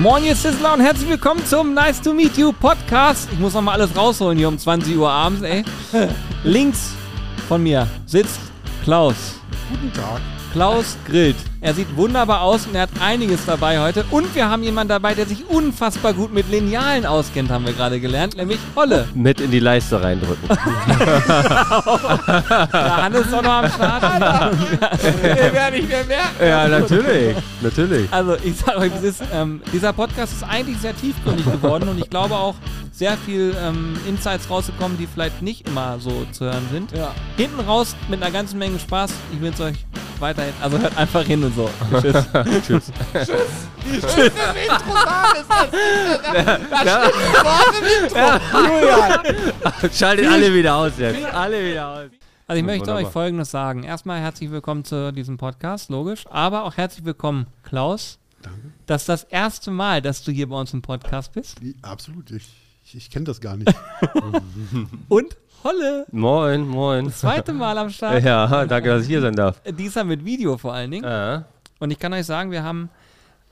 Moin, ihr Sizzler und herzlich willkommen zum Nice to Meet You Podcast. Ich muss noch mal alles rausholen hier um 20 Uhr abends, ey. Links von mir sitzt Klaus. Guten Tag. Klaus grillt. Er sieht wunderbar aus und er hat einiges dabei heute. Und wir haben jemanden dabei, der sich unfassbar gut mit Linealen auskennt, haben wir gerade gelernt, nämlich Holle. Mit in die Leiste reindrücken. Der Hannes ist auch noch am Start. Wir werden nicht mehr merken. ja, natürlich. Natürlich. Also ich sage euch, es ist, ähm, dieser Podcast ist eigentlich sehr tiefgründig geworden und ich glaube auch sehr viel ähm, Insights rausgekommen, die vielleicht nicht immer so zu hören sind. Ja. Hinten raus mit einer ganzen Menge Spaß. Ich wünsche euch weiterhin, also hört einfach hin und so. Tschüss. Tschüss. Schön im Intro sagen ist das. Da steht Wort im Intro. Julian. Schaltet alle wieder aus jetzt. Alle wieder aus. Also ich möchte Wunderbar. euch Folgendes sagen. Erstmal herzlich willkommen zu diesem Podcast, logisch. Aber auch herzlich willkommen, Klaus. Danke. Das ist das erste Mal, dass du hier bei uns im Podcast bist. Absolut. Ich, ich, ich kenne das gar nicht. Und Holle. Moin, moin. Das zweite Mal am Start. Ja, danke, dass ich hier sein darf. Diesmal mit Video vor allen Dingen. Ja. Und ich kann euch sagen, wir haben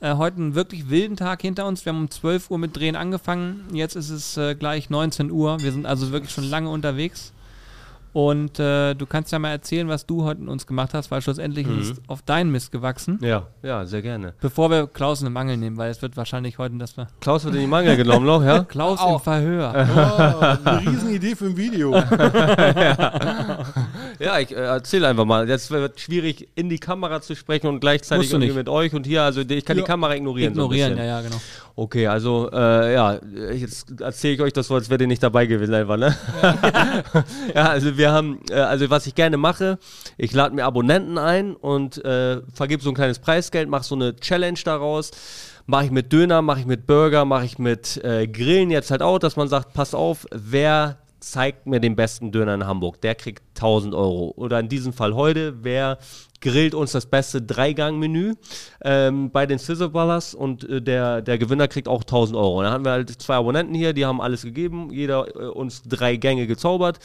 äh, heute einen wirklich wilden Tag hinter uns. Wir haben um 12 Uhr mit Drehen angefangen. Jetzt ist es äh, gleich 19 Uhr. Wir sind also wirklich schon lange unterwegs. Und äh, du kannst ja mal erzählen, was du heute mit uns gemacht hast, weil schlussendlich ist auf deinen Mist gewachsen. ja, ja, sehr gerne. Bevor wir Klaus in den Mangel nehmen, weil es wird wahrscheinlich heute, dass wir Klaus wird in die Mangel genommen noch, ja? Klaus im Auch. Verhör. Oh, eine Riesenidee für ein Video. Ja, ich äh, erzähl einfach mal. Jetzt wird schwierig, in die Kamera zu sprechen und gleichzeitig Musst du irgendwie nicht. mit euch und hier. Also ich kann Ja. die Kamera ignorieren. Ignorieren, so ein ja, ja, genau. Okay, also äh, ja, jetzt erzähle ich euch das so, als wäre ihr nicht dabei gewesen einfach, ne? Ja, also wir haben, äh, also was ich gerne mache, ich lade mir Abonnenten ein und äh, vergebe so ein kleines Preisgeld, mache so eine Challenge daraus. Mache ich mit Döner, mache ich mit Burger, mache ich mit äh, Grillen jetzt halt auch, dass man sagt, pass auf, wer zeigt mir den besten Döner in Hamburg, der kriegt 1000 Euro. Oder in diesem Fall heute, wer grillt uns das beste Dreigang-Menü ähm, bei den Sizzleballers und äh, der, der Gewinner kriegt auch 1000 Euro. Und dann haben wir halt zwei Abonnenten hier, die haben alles gegeben, jeder äh, uns drei Gänge gezaubert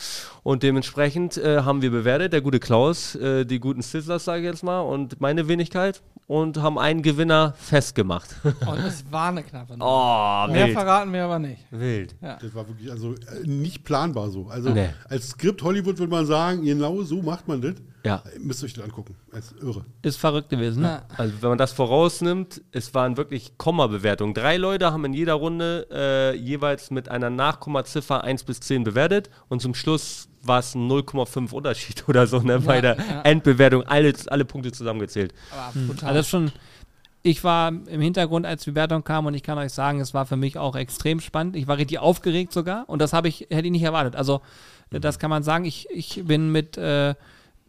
und dementsprechend äh, haben wir bewertet, der gute Klaus, äh, die guten Sizzlers, sage ich jetzt mal, und meine Wenigkeit und haben einen Gewinner festgemacht. Und es war eine knappe Nummer. oh, Mehr wild. verraten wir aber nicht. Wild. Ja. Das war wirklich also äh, nicht planbar so. Also Nee. als Skript Hollywood würde man sagen, genau so macht man das. Ja. Müsst ihr euch das angucken. Das ist irre. Ist verrückt gewesen, ne? Ja. Also wenn man das vorausnimmt, es waren wirklich Komma-Bewertungen. Drei Leute haben in jeder Runde äh, jeweils mit einer Nachkommaziffer 1 bis 10 bewertet und zum Schluss war es ein 0,5 Unterschied oder so ne, bei der ja. Endbewertung, alle, alle Punkte zusammengezählt. Aber brutal. Also das ist schon. Ich war im Hintergrund, als die Bewertung kam und ich kann euch sagen, es war für mich auch extrem spannend. Ich war richtig aufgeregt sogar und das habe ich, hätte ich nicht erwartet. Also das kann man sagen. Ich, ich bin mit, äh,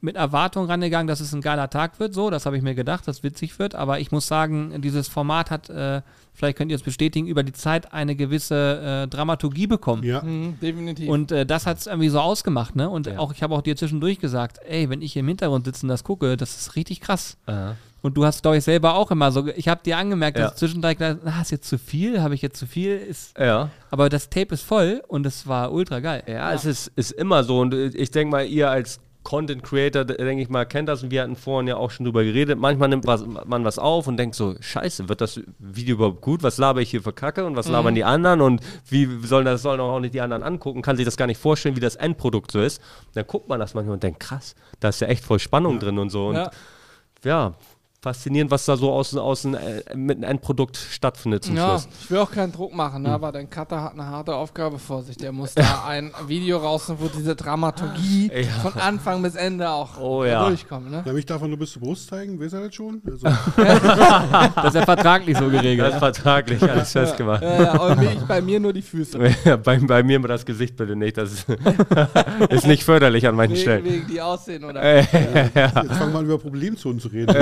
mit Erwartung rangegangen, dass es ein geiler Tag wird. So, das habe ich mir gedacht, dass es witzig wird. Aber ich muss sagen, dieses Format hat, äh, vielleicht könnt ihr es bestätigen, über die Zeit eine gewisse äh, Dramaturgie bekommen. Ja. Mhm, definitiv. Und äh, das hat es irgendwie so ausgemacht, ne? Und auch, ich habe auch dir zwischendurch gesagt, ey, wenn ich hier im Hintergrund sitze und das gucke, das ist richtig krass. Und du hast, glaube ich, selber auch immer so, ich habe dir angemerkt, Ja. dass du zwischendurch hast, ah, ist jetzt zu viel, habe ich jetzt zu viel, ist, Ja. aber das Tape ist voll und es war ultra geil. Ja, es ist, ist immer so. Und äh, ich denke mal, ihr als Content Creator, denke ich mal, kennt das und wir hatten vorhin ja auch schon drüber geredet. Manchmal nimmt was, man was auf und denkt so, scheiße, wird das Video überhaupt gut? Was laber ich hier für Kacke und was labern die anderen und wie sollen das sollen auch nicht die anderen angucken? Kann sich das gar nicht vorstellen, wie das Endprodukt so ist. Dann guckt man das manchmal und denkt, krass, da ist ja echt voll Spannung drin und so. Und ja. ja, faszinierend, was da so aus, aus dem, äh, mit einem Endprodukt stattfindet zum ja, Schluss. ich will auch keinen Druck machen, ne? aber dein Cutter hat eine harte Aufgabe vor sich. Der muss da ein Video rausnehmen, wo diese Dramaturgie Ja. von Anfang bis Ende auch Oh ja. durchkommt. Ne? Darf ich davon nur bis zur Brust zeigen? Wisst ihr das schon? Also, Das ist ja vertraglich so Das geregelt. ist vertraglich alles festgemacht. Ja, ja, und ich, bei mir nur die Füße. Ja, bei, bei mir mal das Gesicht bitte nicht. Das ist, ist nicht förderlich an manchen Wegen, Stellen. wegen die Aussehen oder jetzt fangen wir an, über Problemzonen zu reden.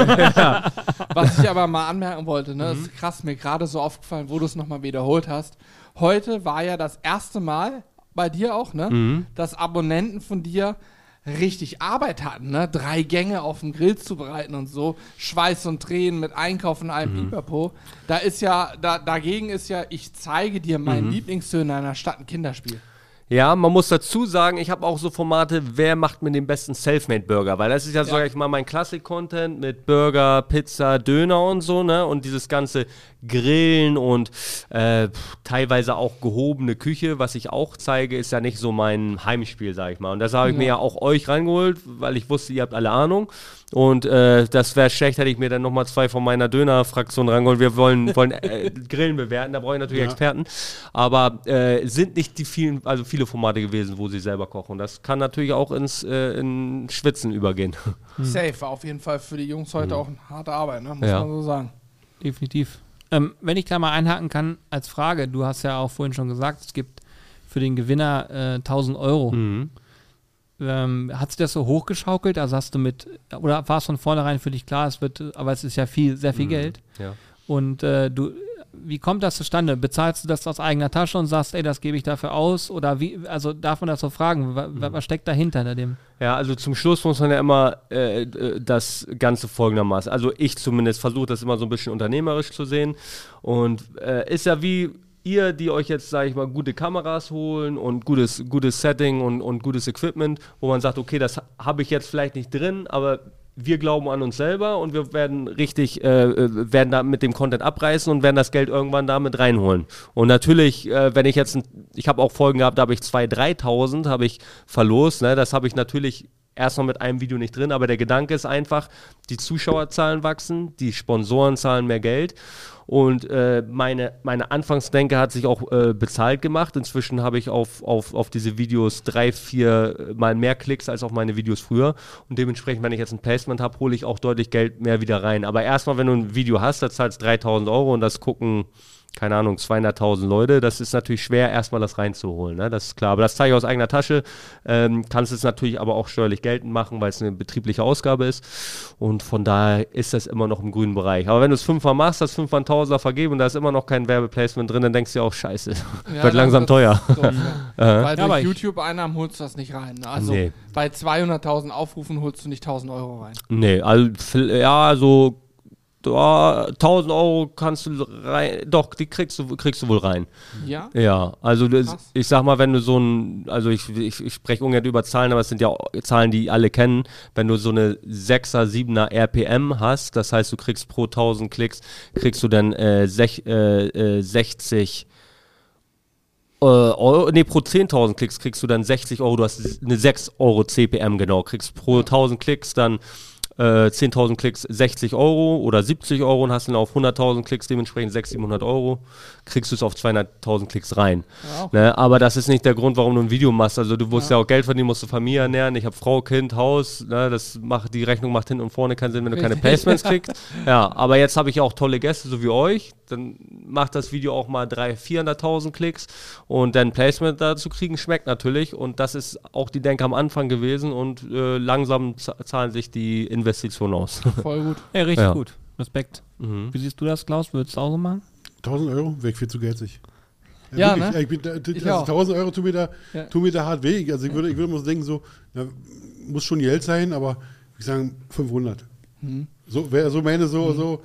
Was ich aber mal anmerken wollte, ne, Mhm. ist krass, mir gerade so aufgefallen, wo du es nochmal wiederholt hast. Heute war ja das erste Mal bei dir auch, ne, Mhm. dass Abonnenten von dir richtig Arbeit hatten, ne? Drei Gänge auf dem Grill zu bereiten und so, Schweiß und Tränen mit Einkaufen und allem Mhm. Pipapo. Da ist ja, da, dagegen ist ja, ich zeige dir meinen Mhm. Lieblingsfilm in einer Stadt ein Kinderspiel. Ja, man muss dazu sagen, ich habe auch so Formate, wer macht mir den besten Selfmade-Burger? Weil das ist ja, sag ich mal, mein Klassik-Content mit Burger, Pizza, Döner und so, ne? Und dieses ganze Grillen und äh, teilweise auch gehobene Küche, was ich auch zeige, ist ja nicht so mein Heimspiel, sag ich mal. Und das habe ich mir ja auch euch reingeholt, weil ich wusste, ihr habt alle Ahnung. Und äh, das wäre schlecht, hätte ich mir dann nochmal zwei von meiner Döner-Fraktion rangeholt. Wir wollen, wollen äh, Grillen bewerten, da brauche ich natürlich Ja. Experten. Aber äh, sind nicht die vielen, also viele Formate gewesen, wo sie selber kochen. Das kann natürlich auch ins äh, in Schwitzen übergehen. Safe war auf jeden Fall für die Jungs heute auch eine harte Arbeit, ne? muss Ja. man so sagen. Definitiv. Ähm, wenn ich da mal einhaken kann als Frage, du hast ja auch vorhin schon gesagt, es gibt für den Gewinner äh, 1000 Euro. Mhm. Ähm, hat sich das so hochgeschaukelt? Also hast du mit, oder war es von vornherein für dich klar, es wird, aber es ist ja viel, sehr viel Geld. Ja. Und äh, du, wie kommt das zustande? Bezahlst du das aus eigener Tasche und sagst, ey, das gebe ich dafür aus? Oder wie, also darf man das so fragen? Wa- wa- Was steckt dahinter hinter dem? Ja, also zum Schluss muss man ja immer äh, äh, das Ganze folgendermaßen, also ich zumindest versuche das immer so ein bisschen unternehmerisch zu sehen und äh, ist ja wie ihr, die euch jetzt, sage ich mal, gute Kameras holen und gutes, gutes Setting und, und gutes Equipment, wo man sagt, okay, das habe ich jetzt vielleicht nicht drin, aber wir glauben an uns selber und wir werden richtig, äh, äh, werden da mit dem Content abreißen und werden das Geld irgendwann damit reinholen. Und natürlich, äh, wenn ich jetzt, ein, ich habe auch Folgen gehabt, da habe ich 2.000, 3.000 habe ich verlost, ne? das habe ich natürlich erstmal mit einem Video nicht drin, aber der Gedanke ist einfach, die Zuschauerzahlen wachsen, die Sponsoren zahlen mehr Geld und äh, meine, meine Anfangsdenke hat sich auch äh, bezahlt gemacht. Inzwischen habe ich auf, auf, auf diese Videos drei, vier äh, Mal mehr Klicks als auf meine Videos früher. Und dementsprechend, wenn ich jetzt ein Placement habe, hole ich auch deutlich Geld mehr wieder rein. Aber erstmal, wenn du ein Video hast, da zahlst du 3000 Euro und das gucken, keine Ahnung, 200.000 Leute. Das ist natürlich schwer, erstmal das reinzuholen. Ne? Das ist klar. Aber das zeige ich aus eigener Tasche. Ähm, kannst es natürlich aber auch steuerlich geltend machen, weil es eine betriebliche Ausgabe ist. Und von daher ist das immer noch im grünen Bereich. Aber wenn du es fünfmal machst, das fünfmal 1000 Browser vergeben und da ist immer noch kein Werbeplacement drin, dann denkst du ja auch, scheiße, ja, wird langsam teuer. Doof, ja. Weil ja, YouTube-Einnahmen holst du das nicht rein. Ne? Also nee. bei 200.000 Aufrufen holst du nicht 1.000 Euro rein. Nee, also, ja, so ja, 1000 Euro kannst du rein, doch, die kriegst du, kriegst du wohl rein. Ja? Ja, also das, ich sag mal, wenn du so ein, also ich, ich, ich spreche ungern über Zahlen, aber es sind ja Zahlen, die alle kennen. Wenn du so eine 6er, 7er RPM hast, das heißt, du kriegst pro 1000 Klicks, kriegst du dann äh, sech, äh, äh, 60 äh, Euro, nee, pro 10.000 Klicks kriegst du dann 60 Euro, du hast eine 6 Euro CPM genau, kriegst pro 1000 Klicks dann äh, 10.000 Klicks 60 Euro oder 70 Euro und hast dann auf 100.000 Klicks dementsprechend 600, 700 Euro, kriegst du es auf 200.000 Klicks rein. Ja. Ne? Aber das ist nicht der Grund, warum du ein Video machst. Also du musst ja, auch Geld verdienen, musst du Familie ernähren. Ich habe Frau, Kind, Haus. Ne? Das macht, die Rechnung macht hinten und vorne keinen Sinn, wenn du keine. Placements kriegst. Ja, aber jetzt habe ich auch tolle Gäste, so wie euch. Dann macht das Video auch mal 300.000, 400.000 Klicks und dann Placement dazu kriegen, schmeckt natürlich. Und das ist auch die Denke am Anfang gewesen und äh, langsam zahlen sich die Investitionen aus. Voll gut. Ey, richtig Ja. gut. Respekt. mhm. Wie siehst du das, Klaus? Würdest du auch so machen? 1000 Euro, weg viel zu geldlich. Ja, wirklich, ne? Ich bin, Ich also auch. 1000 Euro tun mir da, Ja. tun mir da hart weh. Also ich würde, ich würde mal so denken, so, na, muss schon Geld sein, aber ich sagen 500. Mhm. So wäre so meine, so, so, Ja,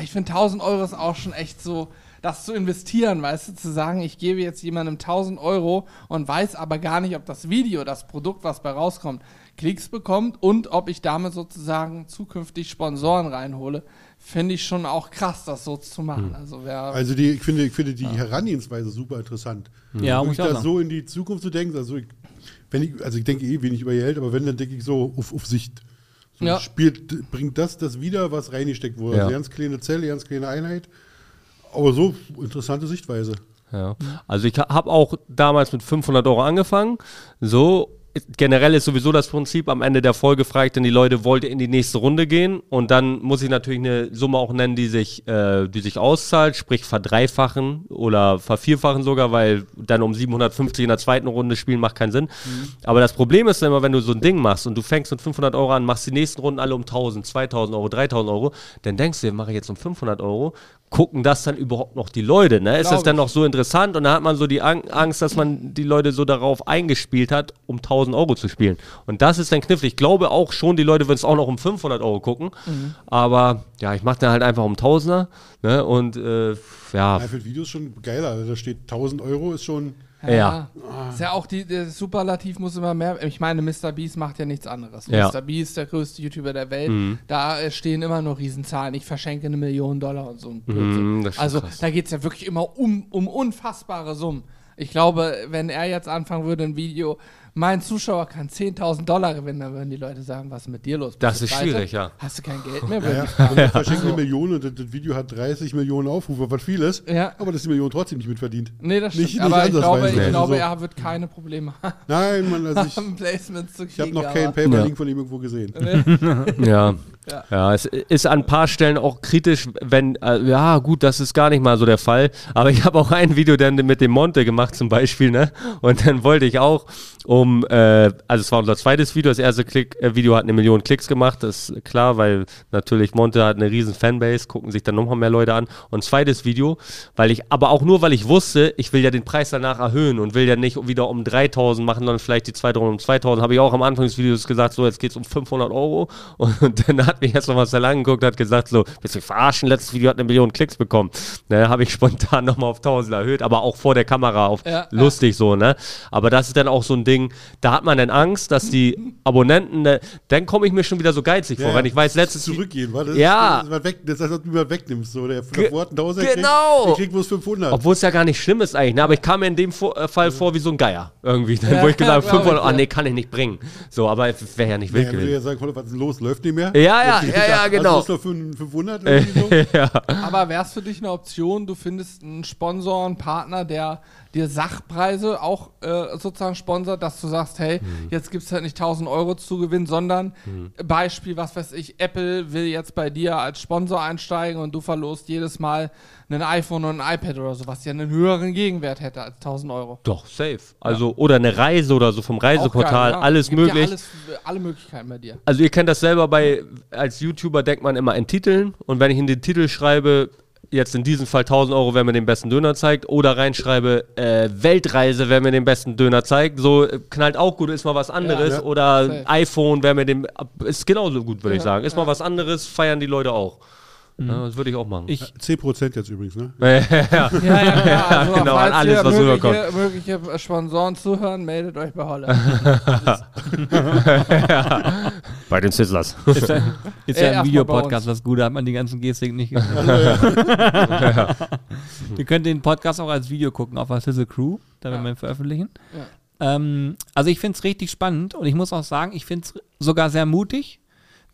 Ich finde 1000 Euro ist auch schon echt so, das zu investieren, weißt du, zu sagen, ich gebe jetzt jemandem 1000 Euro und weiß aber gar nicht, ob das Video, das Produkt, was bei rauskommt, Klicks bekommt und ob ich damit sozusagen zukünftig Sponsoren reinhole, finde ich schon auch krass, das so zu machen. Also wer, also die, ich finde, ich finde die Herangehensweise super interessant. Ja, muss Wirklich ich auch da sagen. so in die Zukunft zu denken, also ich, wenn ich, also ich denke eh wenig über Geld, aber wenn, dann denke ich so auf, auf Sicht. So Ja. spielt, bringt das das wieder, was reingesteckt wurde. Ja. Also ganz kleine Zelle, ganz kleine Einheit. Aber so interessante Sichtweise. Ja. Also ich habe auch damals mit 500 Euro angefangen. So generell ist sowieso das Prinzip, am Ende der Folge frage ich dann die Leute, wollt ihr in die nächste Runde gehen? Und dann muss ich natürlich eine Summe auch nennen, die sich, äh, die sich auszahlt, sprich verdreifachen oder vervierfachen sogar, weil dann um 750 in der zweiten Runde spielen macht keinen Sinn. Aber das Problem ist dann immer, wenn du so ein Ding machst und du fängst mit 500 Euro an, machst die nächsten Runden alle um 1000, 2000 Euro, 3000 Euro, dann denkst du, mache ich jetzt um 500 Euro, gucken das dann überhaupt noch die Leute? Ne? Ist das dann noch so interessant? Und da hat man so die Ang- Angst, dass man die Leute so darauf eingespielt hat, um 1000 Euro zu spielen. Und das ist dann knifflig. Ich glaube auch schon, die Leute würden es auch noch um 500 Euro gucken. Aber ja, ich mache dann halt einfach um Tausender. Ne? Und äh, ja, Ja, für Videos schon geiler. Also da steht 1000 Euro, ist schon. Ja. Ist ja auch die, der Superlativ muss immer mehr. Ich meine, Mr. Beast macht ja nichts anderes. Ja. Mr. Beast, der größte YouTuber der Welt, Mhm. da äh, stehen immer nur Riesenzahlen. Ich verschenke eine Million Dollar und so. ein Blödsinn. Mhm, also krass. da geht es ja wirklich immer um, um unfassbare Summen. Ich glaube, wenn er jetzt anfangen würde, ein Video, mein Zuschauer kann 10.000 Dollar gewinnen, dann würden die Leute sagen, was ist mit dir los? Das Bist du ist schwierig, ja. Hast du kein Geld mehr? Ja, ja. er verschenkt eine Million und das, das Video hat 30 Millionen Aufrufe, was viel ist. Ja. Aber das ist die Million trotzdem nicht mitverdient. Nee, das stimmt. Nicht- nicht aber ich glaube, ich Nee. glaube, er wird keine Probleme haben, Nein, Mann, also ich, Placements zu kriegen. ich habe noch keinen Paper-Link von ihm irgendwo gesehen. Ja. Ja. Ja. es ist an ein paar Stellen auch kritisch, wenn, äh, ja gut, das ist gar nicht mal so der Fall, aber ich habe auch ein Video dann mit dem Monte gemacht zum Beispiel, ne, und dann wollte ich auch um, äh, also es war unser zweites Video, das erste Klick, äh, Video hat eine Million Klicks gemacht, das ist klar, weil natürlich Monte hat eine riesen Fanbase, gucken sich dann nochmal mehr Leute an und zweites Video, weil ich, aber auch nur, weil ich wusste, ich will ja den Preis danach erhöhen und will ja nicht wieder um 3000 machen, sondern vielleicht die zweite Runde um 2000, habe ich auch am Anfang des Videos gesagt, so jetzt geht's um 500 Euro und, und dann hat mich jetzt noch Marcel angeguckt, hat gesagt, so, willst du verarschen, letztes Video hat eine Million Klicks bekommen. Ne, habe ich spontan nochmal auf 1000 erhöht, aber auch vor der Kamera auf Ja, lustig so, ne? Aber das ist dann auch so ein Ding, da hat man dann Angst, dass die Abonnenten, ne, dann komme ich mir schon wieder so geizig vor, wenn ich weiß, letztes Zurückgehen, war das? Ja. Das ist, was weg, das ist, als ob du was wegnimmst. So, der Ge- hat 1000 genau. kriegt, kriegt bloß 500. Obwohl es ja gar nicht schlimm ist eigentlich, ne? aber ich kam mir in dem äh, Fall vor wie so ein Geier irgendwie, dann, Ja, wo ich gesagt habe, glaub 500, ich, ah ja. nee, kann ich nicht bringen. So, aber wäre ja nicht ja, wild gewesen. ja sagen, was ist denn los, läuft nicht mehr? Ja, ja, ja, ja, also genau. bloß noch für 500 irgendwie so? ja. Aber wäre es für dich eine Option, du findest einen Sponsor, einen Partner, der dir Sachpreise auch äh, sozusagen sponsert, dass du sagst, hey, Mhm. jetzt gibt es halt nicht 1000 Euro zu gewinnen, sondern Beispiel, was weiß ich, Apple will jetzt bei dir als Sponsor einsteigen und du verlost jedes Mal ein iPhone und ein iPad oder so, was ja einen höheren Gegenwert hätte als 1000 Euro. Doch, safe. Also, oder eine Reise oder so vom Reiseportal, geil, ja. alles Gibt ja möglich. alles, alle Möglichkeiten bei dir. Also ihr kennt das selber bei, als YouTuber denkt man immer in Titeln und wenn ich in den Titel schreibe, jetzt in diesem Fall 1000 Euro, wer mir den besten Döner zeigt, oder reinschreibe, äh, Weltreise, wer mir den besten Döner zeigt, so äh, knallt auch gut, ist mal was anderes, Ja. oder Safe. iPhone, wer mir den, ist genauso gut, würde ich Ja, sagen, ist mal was anderes, feiern die Leute auch. Ja, das würde ich auch machen. Ich, 10% jetzt übrigens, ne? ja, Ja, ja. Also, genau, falls an alles, was mögliche, rüberkommt. mögliche Sponsoren zuhören, meldet euch bei Holle. bei den Sizzlers. ist ja, ist Äh, ja erst ein Videopodcast, das Gute hat man die ganzen Gestik nicht. Ihr könnt den Podcast auch als Video gucken auf der Sizzle Crew, da werden Ja. wir ihn veröffentlichen. Ja. Ähm, also ich finde es richtig spannend und ich muss auch sagen, ich finde es sogar sehr mutig,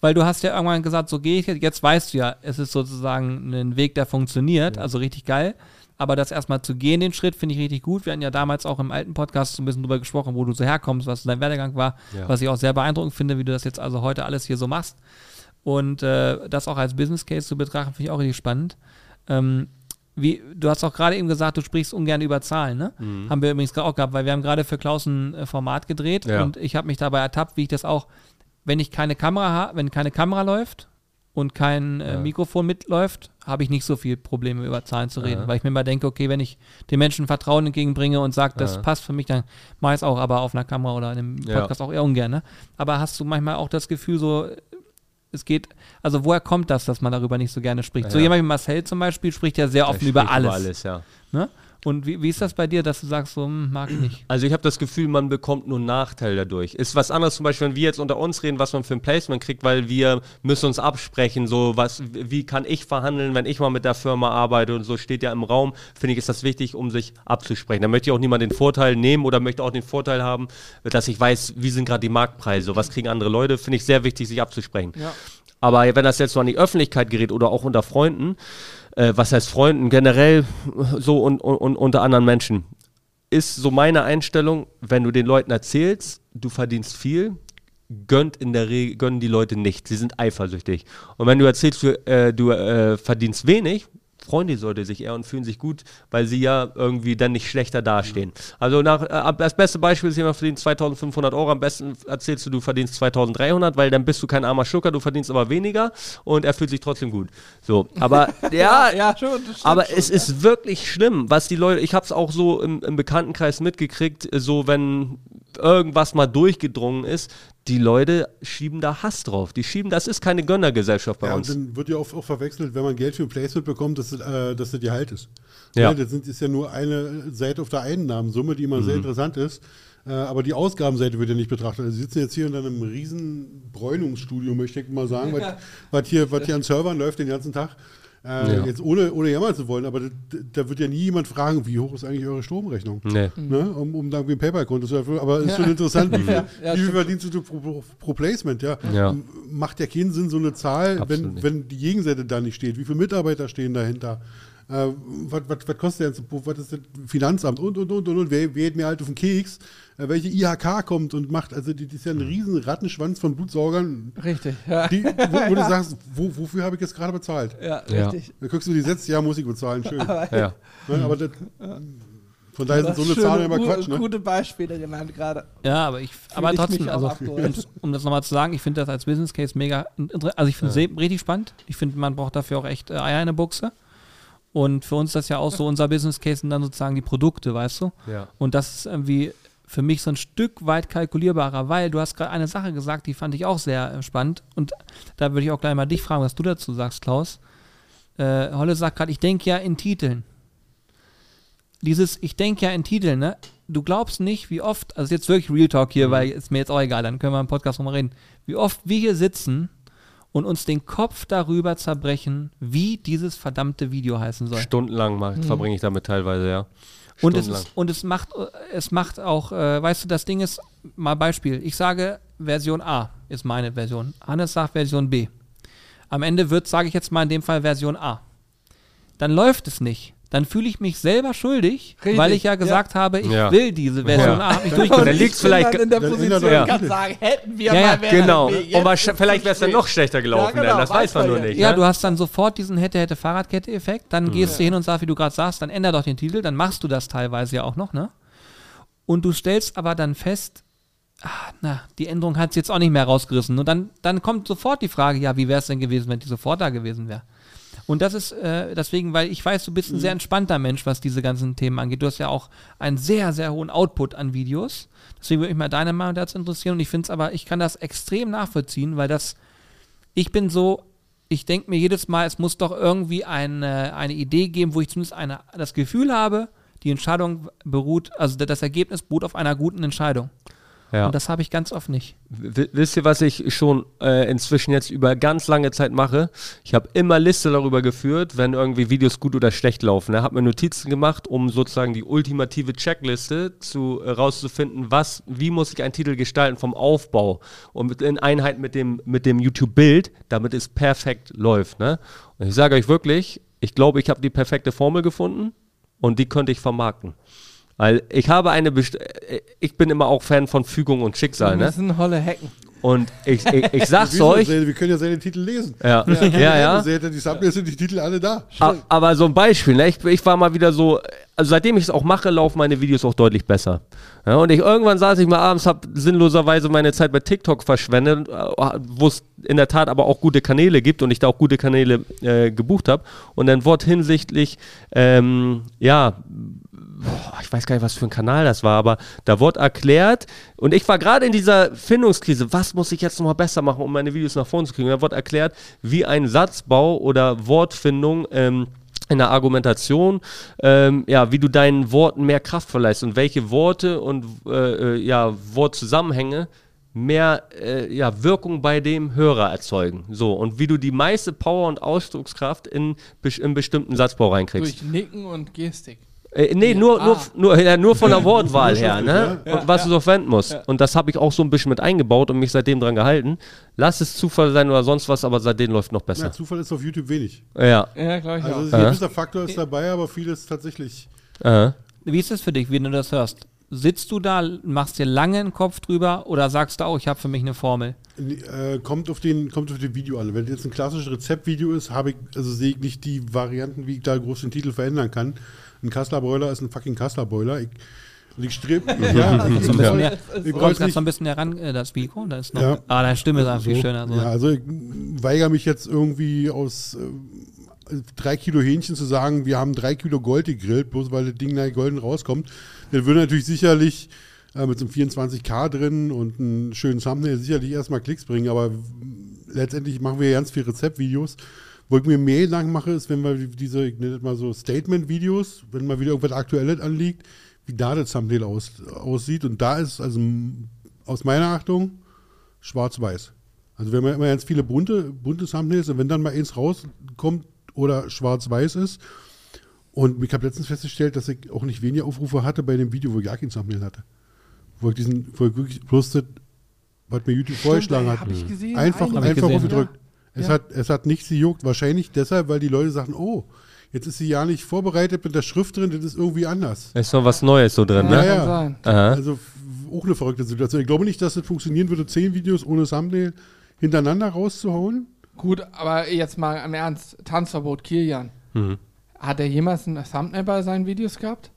weil du hast ja irgendwann gesagt, so gehe ich jetzt, jetzt weißt du ja, es ist sozusagen ein Weg, der funktioniert, also richtig geil. Aber das erstmal zu gehen, den Schritt, finde ich richtig gut. Wir hatten ja damals auch im alten Podcast so ein bisschen drüber gesprochen, wo du so herkommst, was dein Werdegang war, Ja. was ich auch sehr beeindruckend finde, wie du das jetzt also heute alles hier so machst. Und äh, das auch als Business Case zu betrachten, finde ich auch richtig spannend. Ähm, wie, du hast auch gerade eben gesagt, du sprichst ungern über Zahlen, ne? Haben wir übrigens gerade auch gehabt, weil wir haben gerade für Klaus ein äh, Format gedreht Ja. und ich habe mich dabei ertappt, wie ich das auch, wenn ich keine Kamera habe, wenn keine Kamera läuft und kein äh, Ja. Mikrofon mitläuft, habe ich nicht so viel Probleme über Zahlen zu reden, Ja. weil ich mir mal denke, okay, wenn ich den Menschen Vertrauen entgegenbringe und sage, das Ja. passt für mich, dann mache ich es auch, aber auf einer Kamera oder in einem. Podcast auch eher ungern. Ne? Aber hast du manchmal auch das Gefühl, so, es geht, also woher kommt das, dass man darüber nicht so gerne spricht? So jemand wie Marcel zum Beispiel spricht ja sehr offen über spricht alles. ja. Ne? Und wie, wie ist das bei dir, dass du sagst, so, hm, mag ich nicht? Also ich habe das Gefühl, man bekommt nur Nachteil dadurch. Ist was anderes zum Beispiel, wenn wir jetzt unter uns reden, was man für ein Placement kriegt, weil wir müssen uns absprechen, so was, wie kann ich verhandeln, wenn ich mal mit der Firma arbeite und so steht ja im Raum, finde ich, ist das wichtig, um sich abzusprechen. Da möchte ich auch niemand den Vorteil nehmen oder möchte auch den Vorteil haben, dass ich weiß, wie sind gerade die Marktpreise, was kriegen andere Leute, finde ich sehr wichtig, sich abzusprechen. Ja. Aber wenn das jetzt so an die Öffentlichkeit gerät oder auch unter Freunden, äh, was heißt Freunden, generell so und, und, und unter anderen Menschen, ist so meine Einstellung, wenn du den Leuten erzählst, du verdienst viel, gönnt in der Regel, gönnen die Leute nicht. Sie sind eifersüchtig. Und wenn du erzählst, du, äh, du äh, verdienst wenig, freuen die Leute sich eher und fühlen sich gut, weil sie ja irgendwie dann nicht schlechter dastehen. Also nach, äh, das beste Beispiel ist, jemand verdient 2500 Euro, am besten erzählst du, du verdienst 2300, weil dann bist du kein armer Schucker, du verdienst aber weniger und er fühlt sich trotzdem gut. So, aber ja, ja, schon. aber schon, es ja. ist wirklich schlimm, was die Leute, ich habe es auch so im, im Bekanntenkreis mitgekriegt, so wenn, irgendwas mal durchgedrungen ist, die Leute schieben da Hass drauf. Die schieben, das ist keine Gönnergesellschaft bei Ja, und uns. dann wird ja oft auch verwechselt, wenn man Geld für ein Placement bekommt, dass, äh, dass das Gehalt ist. Ja. das sind, ist ja nur eine Seite auf der Einnahmensumme, die immer Mhm. sehr interessant ist. Äh, aber die Ausgabenseite wird ja nicht betrachtet. Also Sie sitzen jetzt hier in einem riesen Bräunungsstudio, möchte ich mal sagen, was, was, hier, was hier an Servern läuft den ganzen Tag. Äh, Ja. Jetzt ohne, ohne jammern zu wollen, aber da, da wird ja nie jemand fragen, wie hoch ist eigentlich eure Stromrechnung? Nee. Ne? Um, um dann wie ein PayPal-Konto zu erfüllen. Aber ist schon interessant, wie viel, Ja, wie viel verdienst du pro, pro, Placement? Ja. Macht ja keinen Sinn, so eine Zahl, Absolut wenn, wenn die Gegenseite da nicht steht. Wie viele Mitarbeiter stehen dahinter? Äh, was, was, was kostet der jetzt? Was ist das Finanzamt? Und, und, und, und, und. Wer, wer geht mir halt auf den Keks? Äh, welche IHK kommt und macht, also die, die ist ja ein riesen Rattenschwanz von Blutsaugern, Richtig, ja. die, wo, wo du sagst, wo, wofür habe ich jetzt gerade bezahlt? Ja, Ja. richtig. Da guckst du die Sätze, ja, muss ich bezahlen, schön. Ja. Ne? Aber das, von daher sind so eine Zahlen immer Quatsch. Ne? Gute Beispiele genannt gerade. Ja, aber ich, aber ich trotzdem, also um, um das nochmal zu sagen, ich finde das als Business Case mega, also ich finde es richtig spannend. Ich finde, man braucht dafür auch echt äh, Eier in der Buchse. Und für uns ist das ja auch so, unser Business Case sind dann sozusagen die Produkte, weißt du? Ja. Und das ist irgendwie für mich so ein Stück weit kalkulierbarer, weil du hast gerade eine Sache gesagt, die fand ich auch sehr äh, spannend. Und da würde ich auch gleich mal dich fragen, was du dazu sagst, Klaus. Äh, Holle sagt gerade, ich denke ja in Titeln. Dieses, ich denke ja in Titeln, ne? Du glaubst nicht, wie oft, also jetzt wirklich Real Talk hier, weil ist mir jetzt auch egal, dann können wir im Podcast nochmal reden, wie oft wir hier sitzen und uns den Kopf darüber zerbrechen, wie dieses verdammte Video heißen soll. Stundenlang macht, verbringe ich damit teilweise, ja. Und es, ist, und es macht, es macht auch, äh, weißt du, das Ding ist, mal Beispiel, ich sage Version A ist meine Version. Hannes sagt Version B. Am Ende wird, sage ich jetzt mal in dem Fall Version A. Dann läuft es nicht. Dann fühle ich mich selber schuldig, Richtig, weil ich ja ja. gesagt habe, ich Ja. will diese Version Ja. A. Hab mich Dann bin vielleicht- dann in der Position, ich kann sagen, hätten wir Ja, ja, mal Werner Genau. Und vielleicht wäre es dann noch schlechter gelaufen, Ja, genau, dann, das weiß man nur ja nicht. Ja, ne? du hast dann sofort diesen hätte-hätte-Fahrradkette-Effekt. Dann gehst du hin und sagst, wie du gerade sagst, dann änder doch den Titel, dann machst du das teilweise ja auch noch, ne? Und du stellst aber dann fest, ah, na, die Änderung hat es jetzt auch nicht mehr rausgerissen. Und dann, dann kommt sofort die Frage, ja, wie wäre es denn gewesen, wenn die sofort da gewesen wäre? Und das ist äh, deswegen, weil ich weiß, du bist ein sehr entspannter Mensch, was diese ganzen Themen angeht. Du hast ja auch einen sehr, sehr hohen Output an Videos. Deswegen würde mich mal deine Meinung dazu interessieren. Und ich finde es aber, ich kann das extrem nachvollziehen, weil das, ich bin so, ich denke mir jedes Mal, es muss doch irgendwie eine, eine Idee geben, wo ich zumindest eine, das Gefühl habe, die Entscheidung beruht, also das Ergebnis beruht auf einer guten Entscheidung. Ja. Und das habe ich ganz oft nicht. W- Wisst ihr, was ich schon äh, inzwischen jetzt über ganz lange Zeit mache? Ich habe immer Liste darüber geführt, wenn irgendwie Videos gut oder schlecht laufen. Ich habe mir Notizen gemacht, um sozusagen die ultimative Checkliste zu äh, rauszufinden, was, wie muss ich einen Titel gestalten vom Aufbau und mit, in Einheit mit dem, mit dem YouTube-Bild, damit es perfekt läuft. Ne? Und ich sage euch wirklich, ich glaube, ich habe die perfekte Formel gefunden und die könnte ich vermarkten. Weil ich habe eine, best äh, ich bin immer auch Fan von Fügung und Schicksal, ne? müssen Holle hacken. Und ich, ich, ich sag's euch. wir können ja seine Titel lesen. Ja, ja, ja. Seht ihr, Die Thumbnails sind die Titel alle da. Aber so ein Beispiel, ne? ich, ich war mal wieder so, also seitdem ich es auch mache, laufen meine Videos auch deutlich besser. Ja, und ich irgendwann saß ich mal abends, habe sinnloserweise meine Zeit bei TikTok verschwendet, äh, wo es in der Tat aber auch gute Kanäle gibt und ich da auch gute Kanäle äh, gebucht habe. Und dann wurde hinsichtlich, ähm, ja, ich weiß gar nicht, was für ein Kanal das war, aber da wurde erklärt, und ich war gerade in dieser Findungskrise, was muss ich jetzt nochmal besser machen, um meine Videos nach vorne zu kriegen? Da wurde erklärt, wie ein Satzbau oder Wortfindung ähm, in der Argumentation, ähm, ja, wie du deinen Worten mehr Kraft verleihst und welche Worte und äh, äh, ja, Wortzusammenhänge mehr äh, ja, Wirkung bei dem Hörer erzeugen. So, und wie du die meiste Power und Ausdruckskraft in, in bestimmten Satzbau reinkriegst. Durch Nicken und Gestik. Äh, nee, Ja, nur, nur, ah. nur, ja, nur von der Wortwahl her, ne? Ja, und was du so verwenden musst. Und das habe ich auch so ein bisschen mit eingebaut und mich seitdem dran gehalten. Lass es Zufall sein oder sonst was, aber seitdem läuft noch Ja, besser. Zufall ist auf YouTube wenig. Ja. Ja, glaube ich Also auch. ein Ja. gewisser Faktor ist dabei, aber vieles tatsächlich. Äh. Wie ist es für dich, wenn du das hörst? Sitzt du da, machst dir lange einen Kopf drüber oder sagst du auch, ich habe für mich eine Formel? Äh, kommt, auf den, kommt auf den Video an. Wenn jetzt ein klassisches Rezeptvideo ist, habe ich, also sehe ich nicht die Varianten, wie ich da groß den Titel verändern kann. Ein Kassler Boiler ist ein fucking Kassler Boiler. Ich, und ich strebe. ja, ich, bisschen brauch- mehr. ich gerade nicht so ein bisschen heran, äh, das Mikro, da ist noch. Ja. Ah, deine Stimme ist einfach viel so. schöner. So. Ja, also ich weigere mich jetzt irgendwie aus äh, drei Kilo Hähnchen zu sagen, wir haben drei Kilo Gold gegrillt, bloß weil das Ding da golden rauskommt. Das würde natürlich sicherlich äh, mit so einem 24K drin und einen schönen Thumbnail sicherlich erstmal Klicks bringen, aber letztendlich machen wir ganz viele Rezeptvideos. Wo ich mir mehr lang mache, ist, wenn wir diese, ich nenne das mal so Statement-Videos, wenn mal wieder irgendwas Aktuelles anliegt, wie da das Thumbnail aus, aussieht. Und da ist also aus meiner Achtung schwarz-weiß. Also wir haben ja immer ganz viele bunte, bunte Thumbnails und wenn dann mal eins rauskommt oder schwarz-weiß ist, und ich habe letztens festgestellt, dass ich auch nicht weniger Aufrufe hatte bei dem Video, wo ich gar kein Thumbnail hatte. Wo ich diesen, wo ich wirklich bloß das, was mir YouTube vorgeschlagen hat, gesehen. einfach, einfach gesehen, aufgedrückt. Es, Ja. hat, es hat nichts gejuckt. Wahrscheinlich deshalb, weil die Leute sagen, oh, jetzt ist sie ja nicht vorbereitet mit der Schrift drin, das ist irgendwie anders. Ist noch was Neues so drin, Ja, ne? Ja, ja. Also auch eine verrückte Situation. Ich glaube nicht, dass es funktionieren würde, zehn Videos ohne Thumbnail hintereinander rauszuhauen. Gut, aber jetzt mal im Ernst. Tanzverbot Kilian. Mhm. Hat er jemals ein Thumbnail bei seinen Videos gehabt?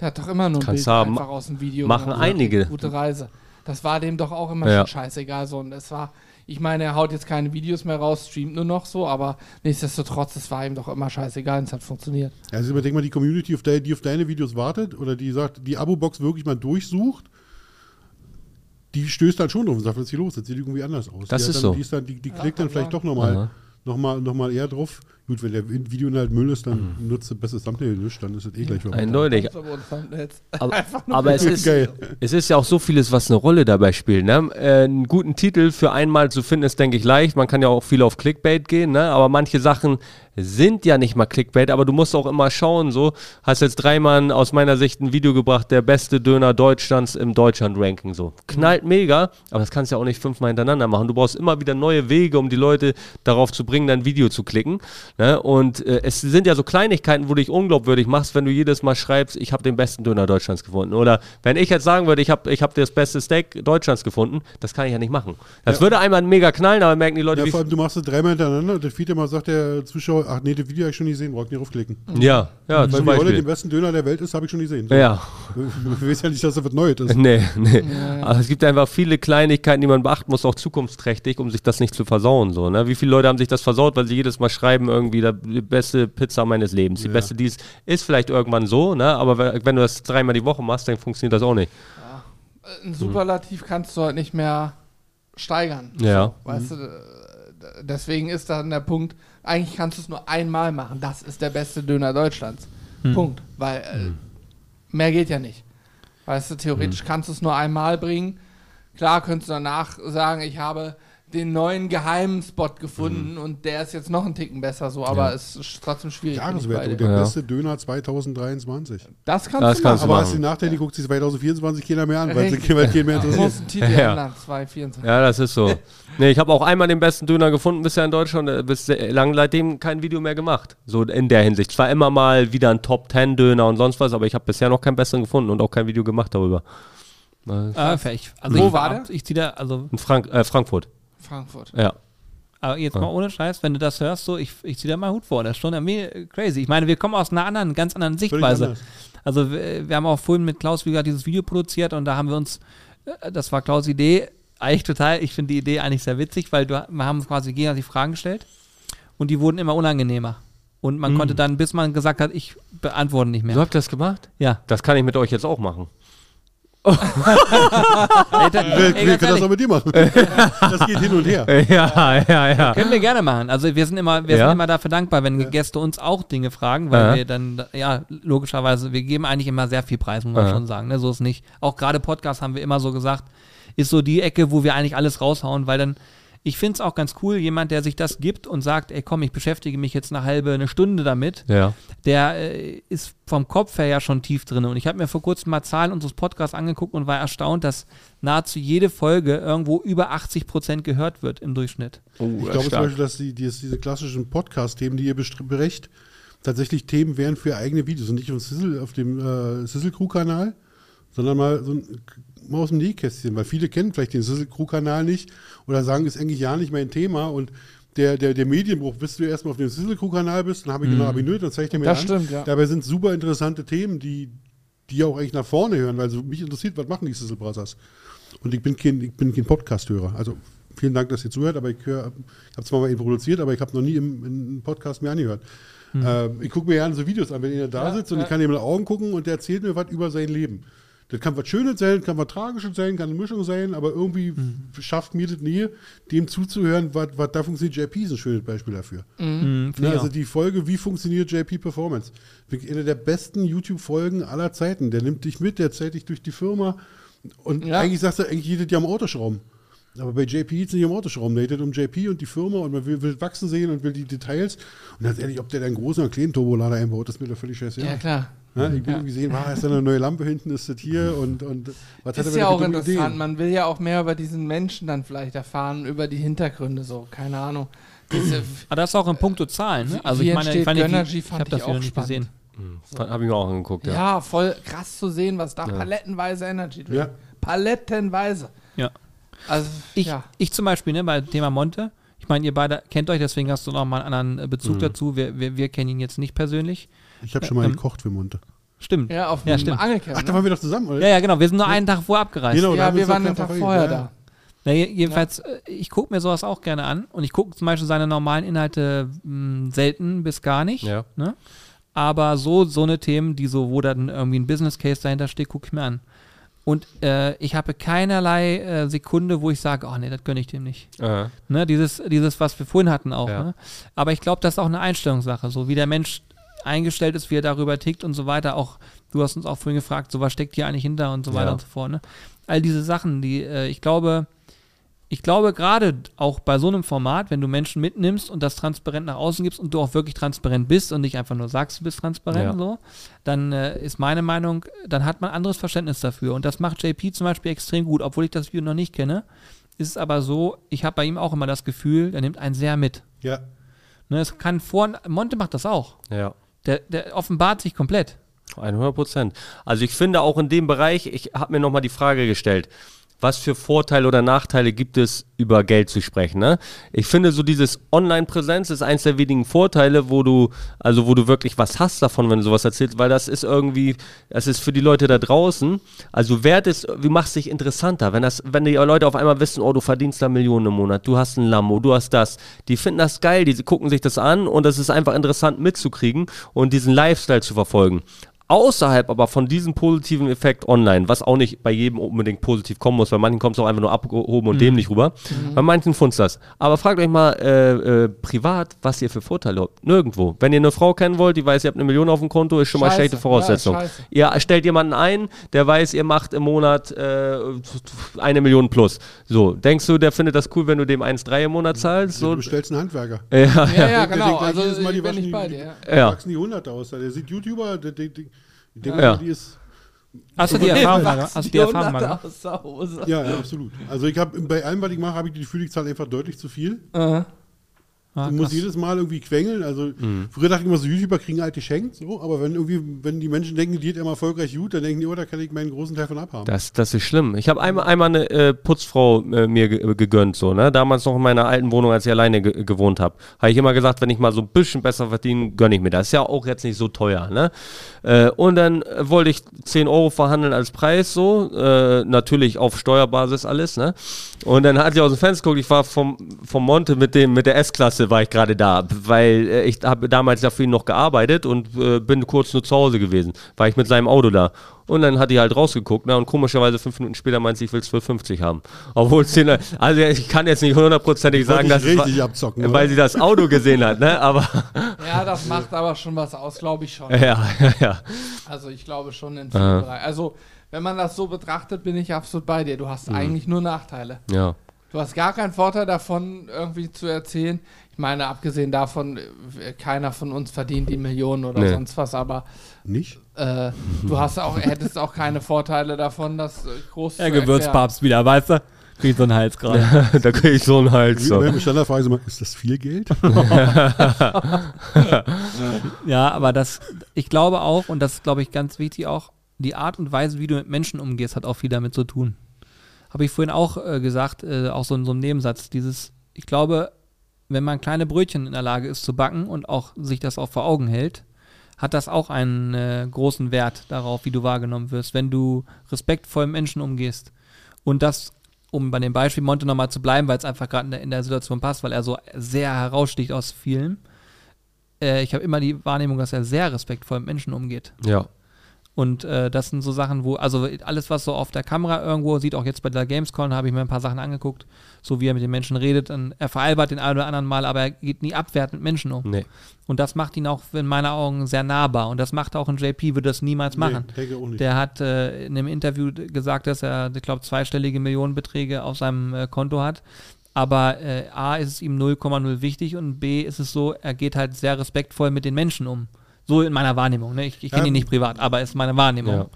Der hat doch immer nur ein Kannst Bild haben. einfach aus dem Video Machen gemacht. einige. Gute Reise. Das war dem doch auch immer Ja. schon scheißegal. So. Und es war, ich meine, er haut jetzt keine Videos mehr raus, streamt nur noch so, aber nichtsdestotrotz, es war ihm doch immer scheißegal und es hat funktioniert. Also überdenk mal die Community, auf de, die auf deine Videos wartet oder die sagt, die Abo-Box wirklich mal durchsucht, die stößt dann schon drauf und sagt, was ist hier los? Das sieht irgendwie anders aus. Das die ist dann, so. Die, ist dann, die, die Ja, klickt dann kann vielleicht doch nochmal noch mal, noch mal eher drauf. Gut, wenn der Videoinhalt Müll ist, dann Mhm. nutzt das beste Thumbnail nicht, dann ist es eh gleich vorbei. Eindeutig. Aber, Einfach nur aber es, ist, Geil. es ist ja auch so vieles, was eine Rolle dabei spielt. Ne? Äh, einen guten Titel für einmal zu finden, ist, denke ich, leicht. Man kann ja auch viel auf Clickbait gehen, ne? aber manche Sachen sind ja nicht mal Clickbait, aber du musst auch immer schauen, so. Hast jetzt dreimal aus meiner Sicht ein Video gebracht, der beste Döner Deutschlands im Deutschland-Ranking, so. Knallt mega, aber das kannst du ja auch nicht fünfmal hintereinander machen. Du brauchst immer wieder neue Wege, um die Leute darauf zu bringen, dein Video zu klicken. Ne? Und äh, es sind ja so Kleinigkeiten, wo du dich unglaubwürdig machst, wenn du jedes Mal schreibst, ich habe den besten Döner Deutschlands gefunden. Oder wenn ich jetzt sagen würde, ich habe ich hab das beste Steak Deutschlands gefunden, das kann ich ja nicht machen. Das würde einmal mega knallen, aber merken die Leute, Ja, wie vor allem, du machst es dreimal hintereinander und der Feed immer sagt der Zuschauer, ach nee, das Video habe ich schon gesehen, braucht nicht draufklicken. Ja, ja, Weil zum wie Olle den besten Döner der Welt ist, habe ich schon gesehen. Ja, Ich weiß ja nicht, dass das was Neues ist. nee, nee. Aber es gibt einfach viele Kleinigkeiten, die man beachten muss, auch zukunftsträchtig, um sich das nicht zu versauen. So, ne? Wie viele Leute haben sich das versaut, weil sie jedes Mal schreiben, irgendwie der, die beste Pizza meines Lebens, die Ja. beste dies. Ist vielleicht irgendwann so, ne? aber we- wenn du das dreimal die Woche machst, dann funktioniert das auch nicht. ein Superlativ kannst du halt nicht mehr steigern. Ja. So, weißt du, äh, deswegen ist dann der Punkt, eigentlich kannst du es nur einmal machen. Das ist der beste Döner Deutschlands. Punkt. Weil äh, mehr geht ja nicht. Weißt du, theoretisch kannst du es nur einmal bringen. Klar könntest du danach sagen, ich habe den neuen geheimen Spot gefunden und der ist jetzt noch einen Ticken besser so, aber Ja. es ist trotzdem schwierig. Jahreswertung, der Ja. beste Döner 2023. Das kannst Das du kannst du machen. Aber du den Nachteil, die guckt sich 2024 keiner mehr an, weil sie keinen mehr interessiert. Titel Ja. ändern, 224. Ja, das ist so. nee, ich habe auch einmal den besten Döner gefunden bisher in Deutschland, äh, bis sehr lang seitdem kein Video mehr gemacht. So in der Hinsicht. Zwar immer mal wieder ein Top 10 Döner und sonst was, aber ich habe bisher noch keinen besseren gefunden und auch kein Video gemacht darüber. Äh. Also Wo ich war ab- Ich ziehe da, also, In Frank äh, Frankfurt. Frankfurt. Ja. aber jetzt mal ohne Scheiß, wenn du das hörst, so, ich, ich ziehe da mal Hut vor. Das ist schon irgendwie crazy. Ich meine, wir kommen aus einer anderen, ganz anderen Sichtweise. Also wir, wir haben auch vorhin mit Klaus, wie gesagt, dieses Video produziert und da haben wir uns, äh, das war Klaus' Idee, eigentlich total, ich finde die Idee eigentlich sehr witzig, weil du, wir haben quasi gegenseitig Fragen gestellt und die wurden immer unangenehmer. Und man konnte dann, bis man gesagt hat, ich beantworte nicht mehr. So habt das gemacht? Ja. Das kann ich mit euch jetzt auch machen. Ey, Wir, ey, wir ganz können das auch mit dir machen. Das geht hin und her. ja, ja, ja. Können wir gerne machen. Also wir sind immer, wir Ja? sind immer dafür dankbar, wenn Gäste uns auch Dinge fragen, weil Ja. wir dann, ja, logischerweise, wir geben eigentlich immer sehr viel Preis, muss man Ja. schon sagen. Ne? So ist nicht. Auch gerade Podcast haben wir immer so gesagt, ist so die Ecke, wo wir eigentlich alles raushauen, weil dann, ich finde es auch ganz cool, jemand, der sich das gibt und sagt, ey komm, ich beschäftige mich jetzt eine halbe, eine Stunde damit, Ja. der äh, ist vom Kopf her ja schon tief drin. Und ich habe mir vor kurzem mal Zahlen unseres Podcasts angeguckt und war erstaunt, dass nahezu jede Folge irgendwo über 80 Prozent gehört wird im Durchschnitt. Oh, Ich glaube zum Beispiel, dass die, die, diese klassischen Podcast-Themen, die ihr berecht, tatsächlich Themen wären für eigene Videos und nicht auf, Sizzle, auf dem äh, Sizzle Crew-Kanal, sondern mal so ein, mal aus dem Nähkästchen, weil viele kennen vielleicht den Sizzle Crew-Kanal nicht oder sagen, ist eigentlich ja nicht mein Thema und der, der, der Medienbruch, bis du erstmal auf dem Sizzle Crew-Kanal bist, dann habe ich genau abonniert, dann zeige ich dir mir Das an. stimmt, ja. Dabei sind super interessante Themen, die, die auch eigentlich nach vorne hören, weil so mich interessiert, was machen die Sizzle Brothers? Und ich bin kein, ich bin kein Podcast-Hörer. Also vielen Dank, dass ihr zuhört, aber ich habe zwar mal ihn produziert, aber ich habe noch nie im, im Podcast mir angehört. Ähm, ich gucke mir gerne so Videos an, wenn er da Ja, sitzt und ja. ich kann ihm in die Augen gucken und der erzählt mir was über sein Leben. Das kann was Schönes sein, kann was Tragisches sein, kann eine Mischung sein, aber irgendwie schafft mir das nie, dem zuzuhören, was, was da funktioniert. JP ist ein schönes Beispiel dafür. Mhm, Ne, also die Folge, wie funktioniert JP Performance? Eine der besten YouTube-Folgen aller Zeiten. Der nimmt dich mit, der zeigt dich durch die Firma und Ja. eigentlich sagst du, eigentlich jedes Jahr am Autoschrauben. Aber bei JP geht es nicht um Autoschrauben, der geht um JP und die Firma und man will, will wachsen sehen und will die Details. Und ganz ehrlich, ob der da einen großen oder kleinen Turbolader einbaut, ist mir doch völlig scheiße. Ja, klar. Ja, ich will irgendwie sehen, ah, ist da eine neue Lampe hinten, ist das hier und, und was hat er Ist ja auch interessant. Ideen? Man will ja auch mehr über diesen Menschen dann vielleicht erfahren, über die Hintergründe, so, keine Ahnung. Diese, Aber Ah, das ist auch in puncto Zahlen. Ne? Also wie ich meine, ich, fand, ich, Gönnergy, ich fand habe das ich auch nicht spannend. gesehen. Habe ich mir auch angeguckt, ja. ja. voll krass zu sehen, was da palettenweise Energy drin Ja. Palettenweise. Ja. Also, Ich, ja. ich zum Beispiel, ne, bei Thema Monte, ich meine, ihr beide kennt euch, deswegen hast du noch mal einen anderen äh, Mhm. Bezug dazu. Wir, wir, wir kennen ihn jetzt nicht persönlich. Ich habe schon mal Ähm, gekocht für Monte. Stimmt. Ja, auf Ja, dem. Angelcamp. Ach, da ne? waren wir doch zusammen, oder? Ja, ja, genau. Wir sind nur einen Tag vorher abgereist. Genau, Ja, wir waren den Tag vorher ja. da. Na, je- jedenfalls, äh, ich gucke mir sowas auch gerne an und ich gucke zum Beispiel seine normalen Inhalte mh, selten bis gar nicht. Ja. Ne? Aber so, so eine Themen, die so, wo dann irgendwie ein Business Case dahinter steht, gucke ich mir an. Und äh, ich habe keinerlei äh, Sekunde, wo ich sage, oh nee, das gönne ich dem nicht. Ne? Dieses, dieses, was wir vorhin hatten auch. Ja. Ne? Aber ich glaube, das ist auch eine Einstellungssache, so wie der Mensch eingestellt ist, wie er darüber tickt und so weiter. Auch du hast uns auch vorhin gefragt, so was steckt hier eigentlich hinter und so weiter Ja. und so fort. Ne? All diese Sachen, die äh, ich glaube, ich glaube gerade auch bei so einem Format, wenn du Menschen mitnimmst und das transparent nach außen gibst und du auch wirklich transparent bist und nicht einfach nur sagst, du bist transparent Ja. so, dann äh, ist meine Meinung, dann hat man anderes Verständnis dafür. Und das macht JP zum Beispiel extrem gut, obwohl ich das Video noch nicht kenne. Ist es aber so, ich habe bei ihm auch immer das Gefühl, er nimmt einen sehr mit. Ja. Ne, es kann vor, Monte macht das auch. ja. Der, der offenbart sich komplett. 100 Prozent. Also ich finde auch in dem Bereich, ich habe mir nochmal die Frage gestellt, was für Vorteile oder Nachteile gibt es, über Geld zu sprechen? Ne? Ich finde so dieses Online-Präsenz ist eins der wenigen Vorteile, wo du, also wo du wirklich was hast davon, wenn du sowas erzählst, weil das ist irgendwie, das ist für die Leute da draußen, also wert ist, wie machst dich interessanter, wenn das, wenn die Leute auf einmal wissen, oh, du verdienst da Millionen im Monat, du hast ein Lambo, du hast das, die finden das geil, die gucken sich das an und es ist einfach interessant mitzukriegen und diesen Lifestyle zu verfolgen außerhalb aber von diesem positiven Effekt online, was auch nicht bei jedem unbedingt positiv kommen muss, bei manchen kommt es auch einfach nur abgehoben und dämlich rüber, bei manchen funzt das. Aber fragt euch mal äh, äh, privat, was ihr für Vorteile habt. Nirgendwo. Wenn ihr eine Frau kennen wollt, die weiß, ihr habt eine Million auf dem Konto, ist schon mal Scheiße. schlechte Voraussetzung. Ja, ihr stellt jemanden ein, der weiß, ihr macht im Monat äh, eine Million plus. So, denkst du, der findet das cool, wenn du dem 1,3 im Monat zahlst? Du So, bestellst einen Handwerker. ja, Ja, ja, Der genau. Also Mal, die bin waschen ich bei dir. ja. Da Ja. wachsen die Hunderte aus. Der sieht YouTuber, der, der, der, der, Ja. die ist. Hast du die Erfahrung? Hast du die Erfahrung mal Hunderte gemacht? aus der Hose. Ja, ja, absolut. Also ich habe bei allem, was ich mache, habe ich die Gefühl, einfach deutlich zu viel. Äh, Ah, du musst krass. jedes Mal irgendwie quengeln. Also Mhm. früher dachte ich immer so, YouTuber kriegen halt geschenkt, so, aber wenn irgendwie, wenn die Menschen denken, die geht immer erfolgreich gut, dann denken die, oh, da kann ich meinen großen Teil von abhaben. Das, das ist schlimm. Ich habe einmal, einmal eine äh, Putzfrau äh, mir ge gegönnt, so, ne? Damals noch in meiner alten Wohnung, als ich alleine ge gewohnt habe. Habe ich immer gesagt, wenn ich mal so ein bisschen besser verdiene, gönne ich mir. Das ist ja auch jetzt nicht so teuer, ne? Äh, und dann äh, wollte ich 10 Euro verhandeln als Preis, so. Äh, natürlich auf Steuerbasis alles, ne? Und dann hat sie aus dem Fenster geguckt, ich war vom, vom Monte mit dem, mit der S-Klasse war ich gerade da, weil äh, ich habe damals ja für ihn noch gearbeitet und äh, bin kurz nur zu Hause gewesen, war ich mit seinem Auto da. Und dann hat die halt rausgeguckt, ne? Und komischerweise fünf Minuten später meint sie, ich will 12,50 haben. Obwohl es den, also ich kann jetzt nicht hundertprozentig sagen, dass richtig war, abzocken. weil oder? sie das Auto gesehen hat, ne? Aber ja, das macht aber schon was aus, glaube ich schon. ja, ja, ja. Also ich glaube schon in vielen Aha. Bereichen. Also wenn man das so betrachtet, bin ich absolut bei dir. Du hast Mhm. eigentlich nur Nachteile. ja. Du hast gar keinen Vorteil davon, irgendwie zu erzählen. Ich meine, abgesehen davon, äh, keiner von uns verdient die Millionen oder Nee. sonst was, aber Nicht? äh, du hast auch, hättest auch keine Vorteile davon, das äh, groß Der. Gewürzpapst wieder, weißt du? Kriegt so einen Hals gerade. da kriege ich so einen Hals. So. Meine Standardfrage ist immer, ist das viel Geld? Ja, aber das, ich glaube auch, und das ist, glaube ich, ganz wichtig auch, die Art und Weise, wie du mit Menschen umgehst, hat auch viel damit zu tun. Habe ich vorhin auch äh, gesagt, äh, auch so in so einem Nebensatz, dieses, ich glaube, wenn man kleine Brötchen in der Lage ist zu backen und auch sich das auch vor Augen hält, hat das auch einen äh, großen Wert darauf, wie du wahrgenommen wirst, wenn du respektvoll mit Menschen umgehst. Und das, um bei dem Beispiel Monte nochmal zu bleiben, weil es einfach gerade in, der- in der Situation passt, weil er so sehr heraussticht aus vielen. Äh, ich habe immer die Wahrnehmung, dass er sehr respektvoll mit Menschen umgeht. Ja. Und äh, das sind so Sachen, wo, also alles, was so auf der Kamera irgendwo sieht, auch jetzt bei der Gamescom, habe ich mir ein paar Sachen angeguckt, so wie er mit den Menschen redet. Und er veralbert den einen oder anderen Mal, aber er geht nie abwertend mit Menschen um. Nee. Und das macht ihn auch in meinen Augen sehr nahbar. Und das macht auch ein JP, würde das niemals machen. Nee, denke auch nicht. Der hat äh, in einem Interview gesagt, dass er, ich glaube, zweistellige Millionenbeträge auf seinem äh, Konto hat. Aber äh, A ist es ihm 0,0 wichtig und B ist es so, er geht halt sehr respektvoll mit den Menschen um. So in meiner Wahrnehmung. Ne? Ich, ich kenne ihn nicht privat, aber es ist meine Wahrnehmung. Ja.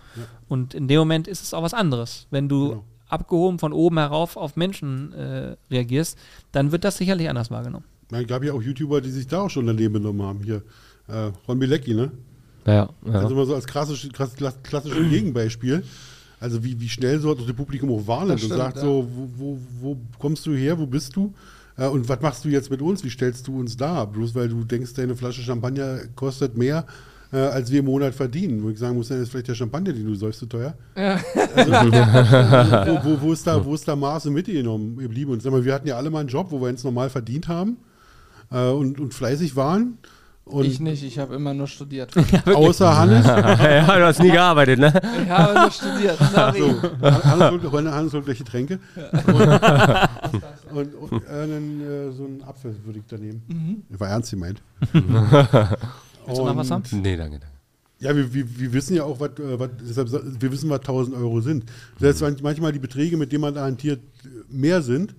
Und in dem Moment ist es auch was anderes. Wenn du Genau. abgehoben von oben herauf auf Menschen äh, reagierst, dann wird das sicherlich anders wahrgenommen. Es gab ja auch YouTuber, die sich da auch schon daneben benommen haben. Hier, äh, Ron Bilecki, ne? Ja, ja. Also mal so als klassisch, klass, klass, klassisches Gegenbeispiel. Also wie, wie schnell so das Publikum auch wahrnimmt und sagt ja. so, wo, wo, wo kommst du her, wo bist du? Äh, und was machst du jetzt mit uns? Wie stellst du uns dar? Bloß weil du denkst, deine Flasche Champagner kostet mehr, äh, als wir im Monat verdienen. Wo ich sagen muss, dann ist vielleicht der Champagner, den du säufst, zu teuer. Ja. wo, wo, wo, ist da, wo ist da Maße mitgenommen geblieben? Und sag mal, wir hatten ja alle mal einen Job, wo wir uns normal verdient haben äh, und, und fleißig waren. Und Ich nicht, ich habe immer nur studiert. außer Hannes, ja, du hast nie gearbeitet, ne? Ich habe nur studiert. Sorry. So, Hannes holt, Hannes holt gleich Getränke. Und, und, und äh, einen, äh, so einen Apfel würde ich da nehmen. War ernst gemeint. Willst du noch was haben? Nee, danke. danke. Ja, wir, wir, wir wissen ja auch, was, äh, was, deshalb, wir wissen, was 1000 Euro sind. Selbst wenn manchmal die Beträge, mit denen man da hantiert, mehr sind,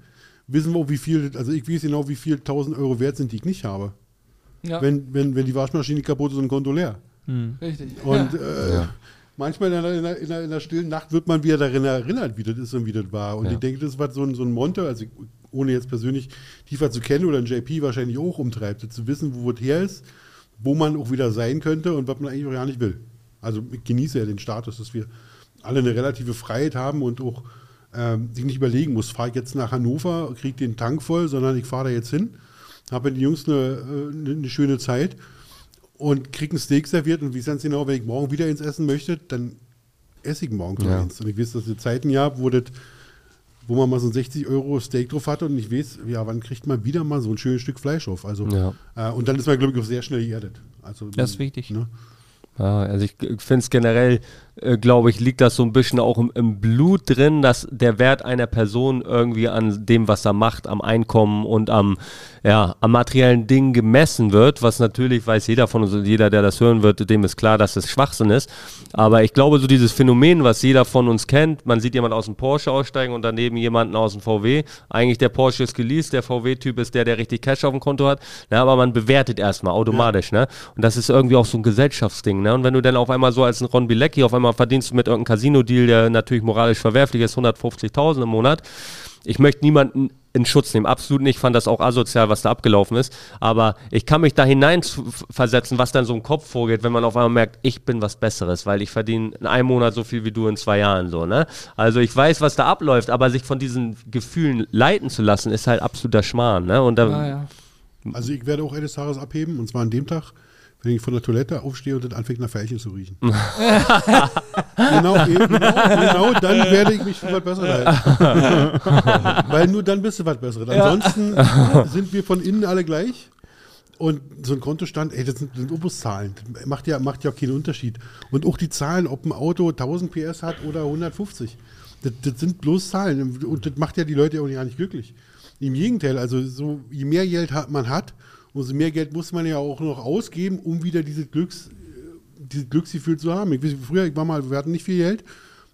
wissen wir auch, wie viel, also ich weiß genau, wie viel 1000 Euro wert sind, die ich nicht habe. Ja, Wenn, wenn, wenn die Waschmaschine kaputt ist und ein Konto leer. richtig. Und ja. äh, Ja. manchmal in der, in, der, in, der, stillen Nacht wird man wieder daran erinnert, wie das ist und wie das war. Und Ja. ich denke, das war so ein, so ein Monte, also ich, ohne jetzt persönlich tiefer zu kennen oder ein JP wahrscheinlich auch umtreibt, zu wissen, wo es her ist, wo man auch wieder sein könnte und was man eigentlich auch gar nicht will. Also ich genieße ja den Status, dass wir alle eine relative Freiheit haben und auch ähm, sich nicht überlegen muss, fahre ich jetzt nach Hannover, kriege den Tank voll, sondern ich fahre da jetzt hin, habe mit den Jungs eine, äh, eine, schöne Zeit und kriege ein Steak serviert und wie ganz genau, wenn ich morgen wieder ins Essen möchte, dann esse ich morgen Ja. eins. Und ich weiß, dass es Zeiten gab, wo, das, wo man mal so ein 60 Euro Steak drauf hatte und ich weiß, ja, wann kriegt man wieder mal so ein schönes Stück Fleisch auf. Also, Ja. äh, und dann ist man, glaube ich, auch sehr schnell geerdet. Also, Das ist wichtig. Ne? Ja, also ich finde es generell, äh, glaube ich, liegt das so ein bisschen auch im, im Blut drin, dass der Wert einer Person irgendwie an dem, was er macht, am Einkommen und am, ja, am materiellen Ding gemessen wird, was natürlich weiß jeder von uns, und jeder, der das hören wird, dem ist klar, dass es Schwachsinn ist. Aber ich glaube, so dieses Phänomen, was jeder von uns kennt, man sieht jemand aus dem Porsche aussteigen und daneben jemanden aus dem VW. Eigentlich der Porsche ist geleast, der VW-Typ ist der, der richtig Cash auf dem Konto hat. Na, aber man bewertet erstmal automatisch, ne? Und das ist irgendwie auch so ein Gesellschaftsding, ne? Und wenn du dann auf einmal so als ein Ron Bilecki auf einmal verdienst du mit irgendeinem Casino-Deal, der natürlich moralisch verwerflich ist, 150.000 im Monat. Ich möchte niemanden in Schutz nehmen. Absolut nicht. Ich fand das auch asozial, was da abgelaufen ist. Aber ich kann mich da hinein zu- versetzen, was dann so im Kopf vorgeht, wenn man auf einmal merkt, ich bin was Besseres, weil ich verdiene in einem Monat so viel wie du in zwei Jahren so, ne? Also ich weiß, was da abläuft, aber sich von diesen Gefühlen leiten zu lassen, ist halt absoluter Schmarrn, ne? Und da, Ah, ja. Also ich werde auch eines Tages abheben und zwar an dem Tag, wenn ich von der Toilette aufstehe und dann anfängt nach Veilchen zu riechen. genau, eben, genau, genau, dann werde ich mich für was Besseres halten. Weil nur dann bist du was Besseres. Ansonsten sind wir von innen alle gleich. Und so ein Kontostand, ey, das sind, sind Obuszahlen. Das macht ja, macht ja auch keinen Unterschied. Und auch die Zahlen, ob ein Auto 1000 PS hat oder 150. Das, das sind bloß Zahlen. Und das macht ja die Leute auch gar nicht glücklich. Im Gegenteil, also so, je mehr Geld man hat, umso mehr Geld muss man ja auch noch ausgeben, um wieder dieses, Glücks, dieses Glücksgefühl zu haben. Ich weiß, früher, ich war mal, wir hatten nicht viel Geld,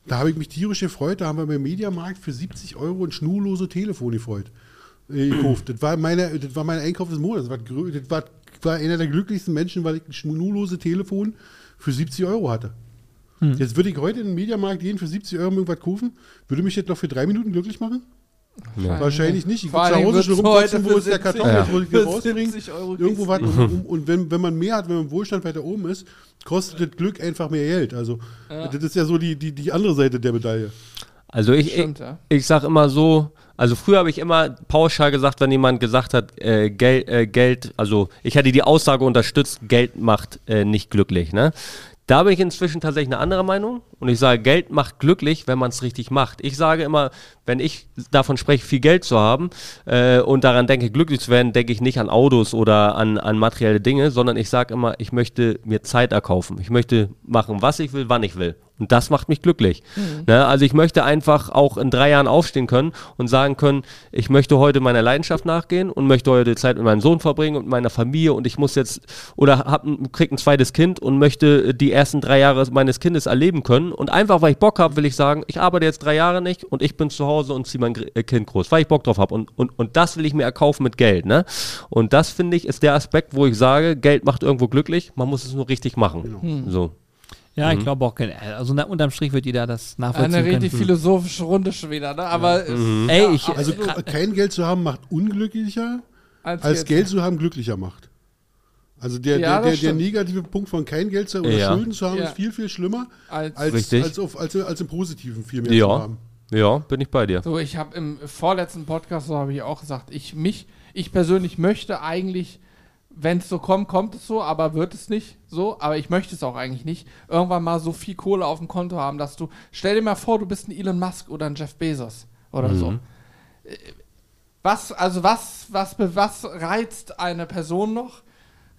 da habe ich mich tierisch gefreut, da haben wir beim Mediamarkt für 70 Euro ein schnurlose Telefon gefreut. äh, gekauft. Das war, meine, das war mein Einkauf des Monats. Das war, das war, war einer der glücklichsten Menschen, weil ich ein schnurlose Telefon für 70 Euro hatte. Jetzt würde ich heute in den Mediamarkt gehen für 70 Euro irgendwas kaufen. Würde mich jetzt noch für drei Minuten glücklich machen? Wahrscheinlich nicht. Ich würde zu Hause schon rumkotzen, wo ist der 70 jetzt muss ich. 70 Euro Irgendwo was. kriegst Und, wenn, wenn man mehr hat, wenn man im Wohlstand weiter oben ist, kostet das Glück einfach mehr Geld. Also das ist ja so die, die, die andere Seite der Medaille. Also ich, ich, Stimmt, ja. ich sag immer so, also früher habe ich immer pauschal gesagt, wenn jemand gesagt hat, äh, Geld, äh, Geld, also ich hätte die Aussage unterstützt, Geld macht äh, nicht glücklich, ne? Da bin ich inzwischen tatsächlich eine andere Meinung und ich sage, Geld macht glücklich, wenn man es richtig macht. Ich sage immer, wenn ich davon spreche, viel Geld zu haben äh, und daran denke, glücklich zu werden, denke ich nicht an Autos oder an, an materielle Dinge, sondern ich sage immer, ich möchte mir Zeit erkaufen. Ich möchte machen, was ich will, wann ich will. Und das macht mich glücklich. Ne? Also ich möchte einfach auch in drei Jahren aufstehen können und sagen können, ich möchte heute meiner Leidenschaft nachgehen und möchte heute Zeit mit meinem Sohn verbringen und meiner Familie und ich muss jetzt oder hab, ein- krieg ein zweites Kind und möchte die ersten drei Jahre meines Kindes erleben können. Und einfach, weil ich Bock habe, will ich sagen, ich arbeite jetzt drei Jahre nicht und ich bin zu Hause und ziehe mein äh, Kind groß, weil ich Bock drauf habe. Und, und, und das will ich mir erkaufen mit Geld. Ne? Und das finde ich ist der Aspekt, wo ich sage, Geld macht irgendwo glücklich, man muss es nur richtig machen. So. Ja, ich glaube auch, also na- unterm Strich wird jeder das nachvollziehen Eine richtig können. philosophische Runde schon wieder, ne? Aber es- Ey, ich, Also äh, kein Geld zu haben macht unglücklicher, als, als Geld zu haben glücklicher macht. Also der, Ja, der, der, der negative Punkt von kein Geld zu haben oder Ja. Schulden zu haben, Ja. ist viel, viel schlimmer, als, als, als, auf, als, als im Positiven viel mehr zu Ja, haben. ja, bin ich bei dir. So, ich habe im vorletzten Podcast, so habe ich auch gesagt, ich mich, ich persönlich möchte eigentlich, wenn es so kommt, kommt es so, aber wird es nicht so, aber ich möchte es auch eigentlich nicht, irgendwann mal so viel Kohle auf dem Konto haben, dass du, stell dir mal vor, du bist ein Elon Musk oder ein Jeff Bezos oder so. Äh, Was, also was, was, was reizt eine Person noch?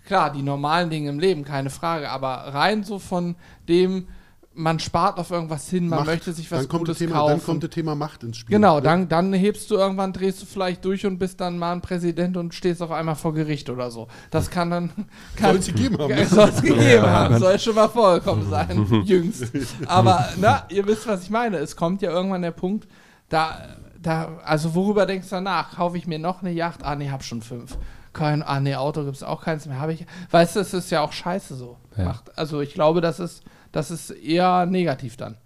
Klar, die normalen Dinge im Leben, keine Frage, aber rein so von dem, man spart auf irgendwas hin, man Macht. möchte sich was dann kommt, das Gutes Thema, kaufen. dann kommt das Thema Macht ins Spiel. Genau, Ne? dann, dann hebst du irgendwann, drehst du vielleicht durch und bist dann mal ein Präsident und stehst auf einmal vor Gericht oder so. Das kann dann. Kann, Soll es gegeben haben. Soll es gegeben haben. Soll schon mal vorgekommen sein, jüngst. Aber, na, ihr wisst, was ich meine. Es kommt ja irgendwann der Punkt, da, da, also worüber denkst du danach? Kaufe ich mir noch eine Yacht? Ah, nee, hab schon fünf. Kein, ah, nee, Auto gibt es auch keins mehr. Habe ich. Weißt du, es ist ja auch scheiße so. Ja. Macht. Also ich glaube, das ist, das ist eher negativ dann.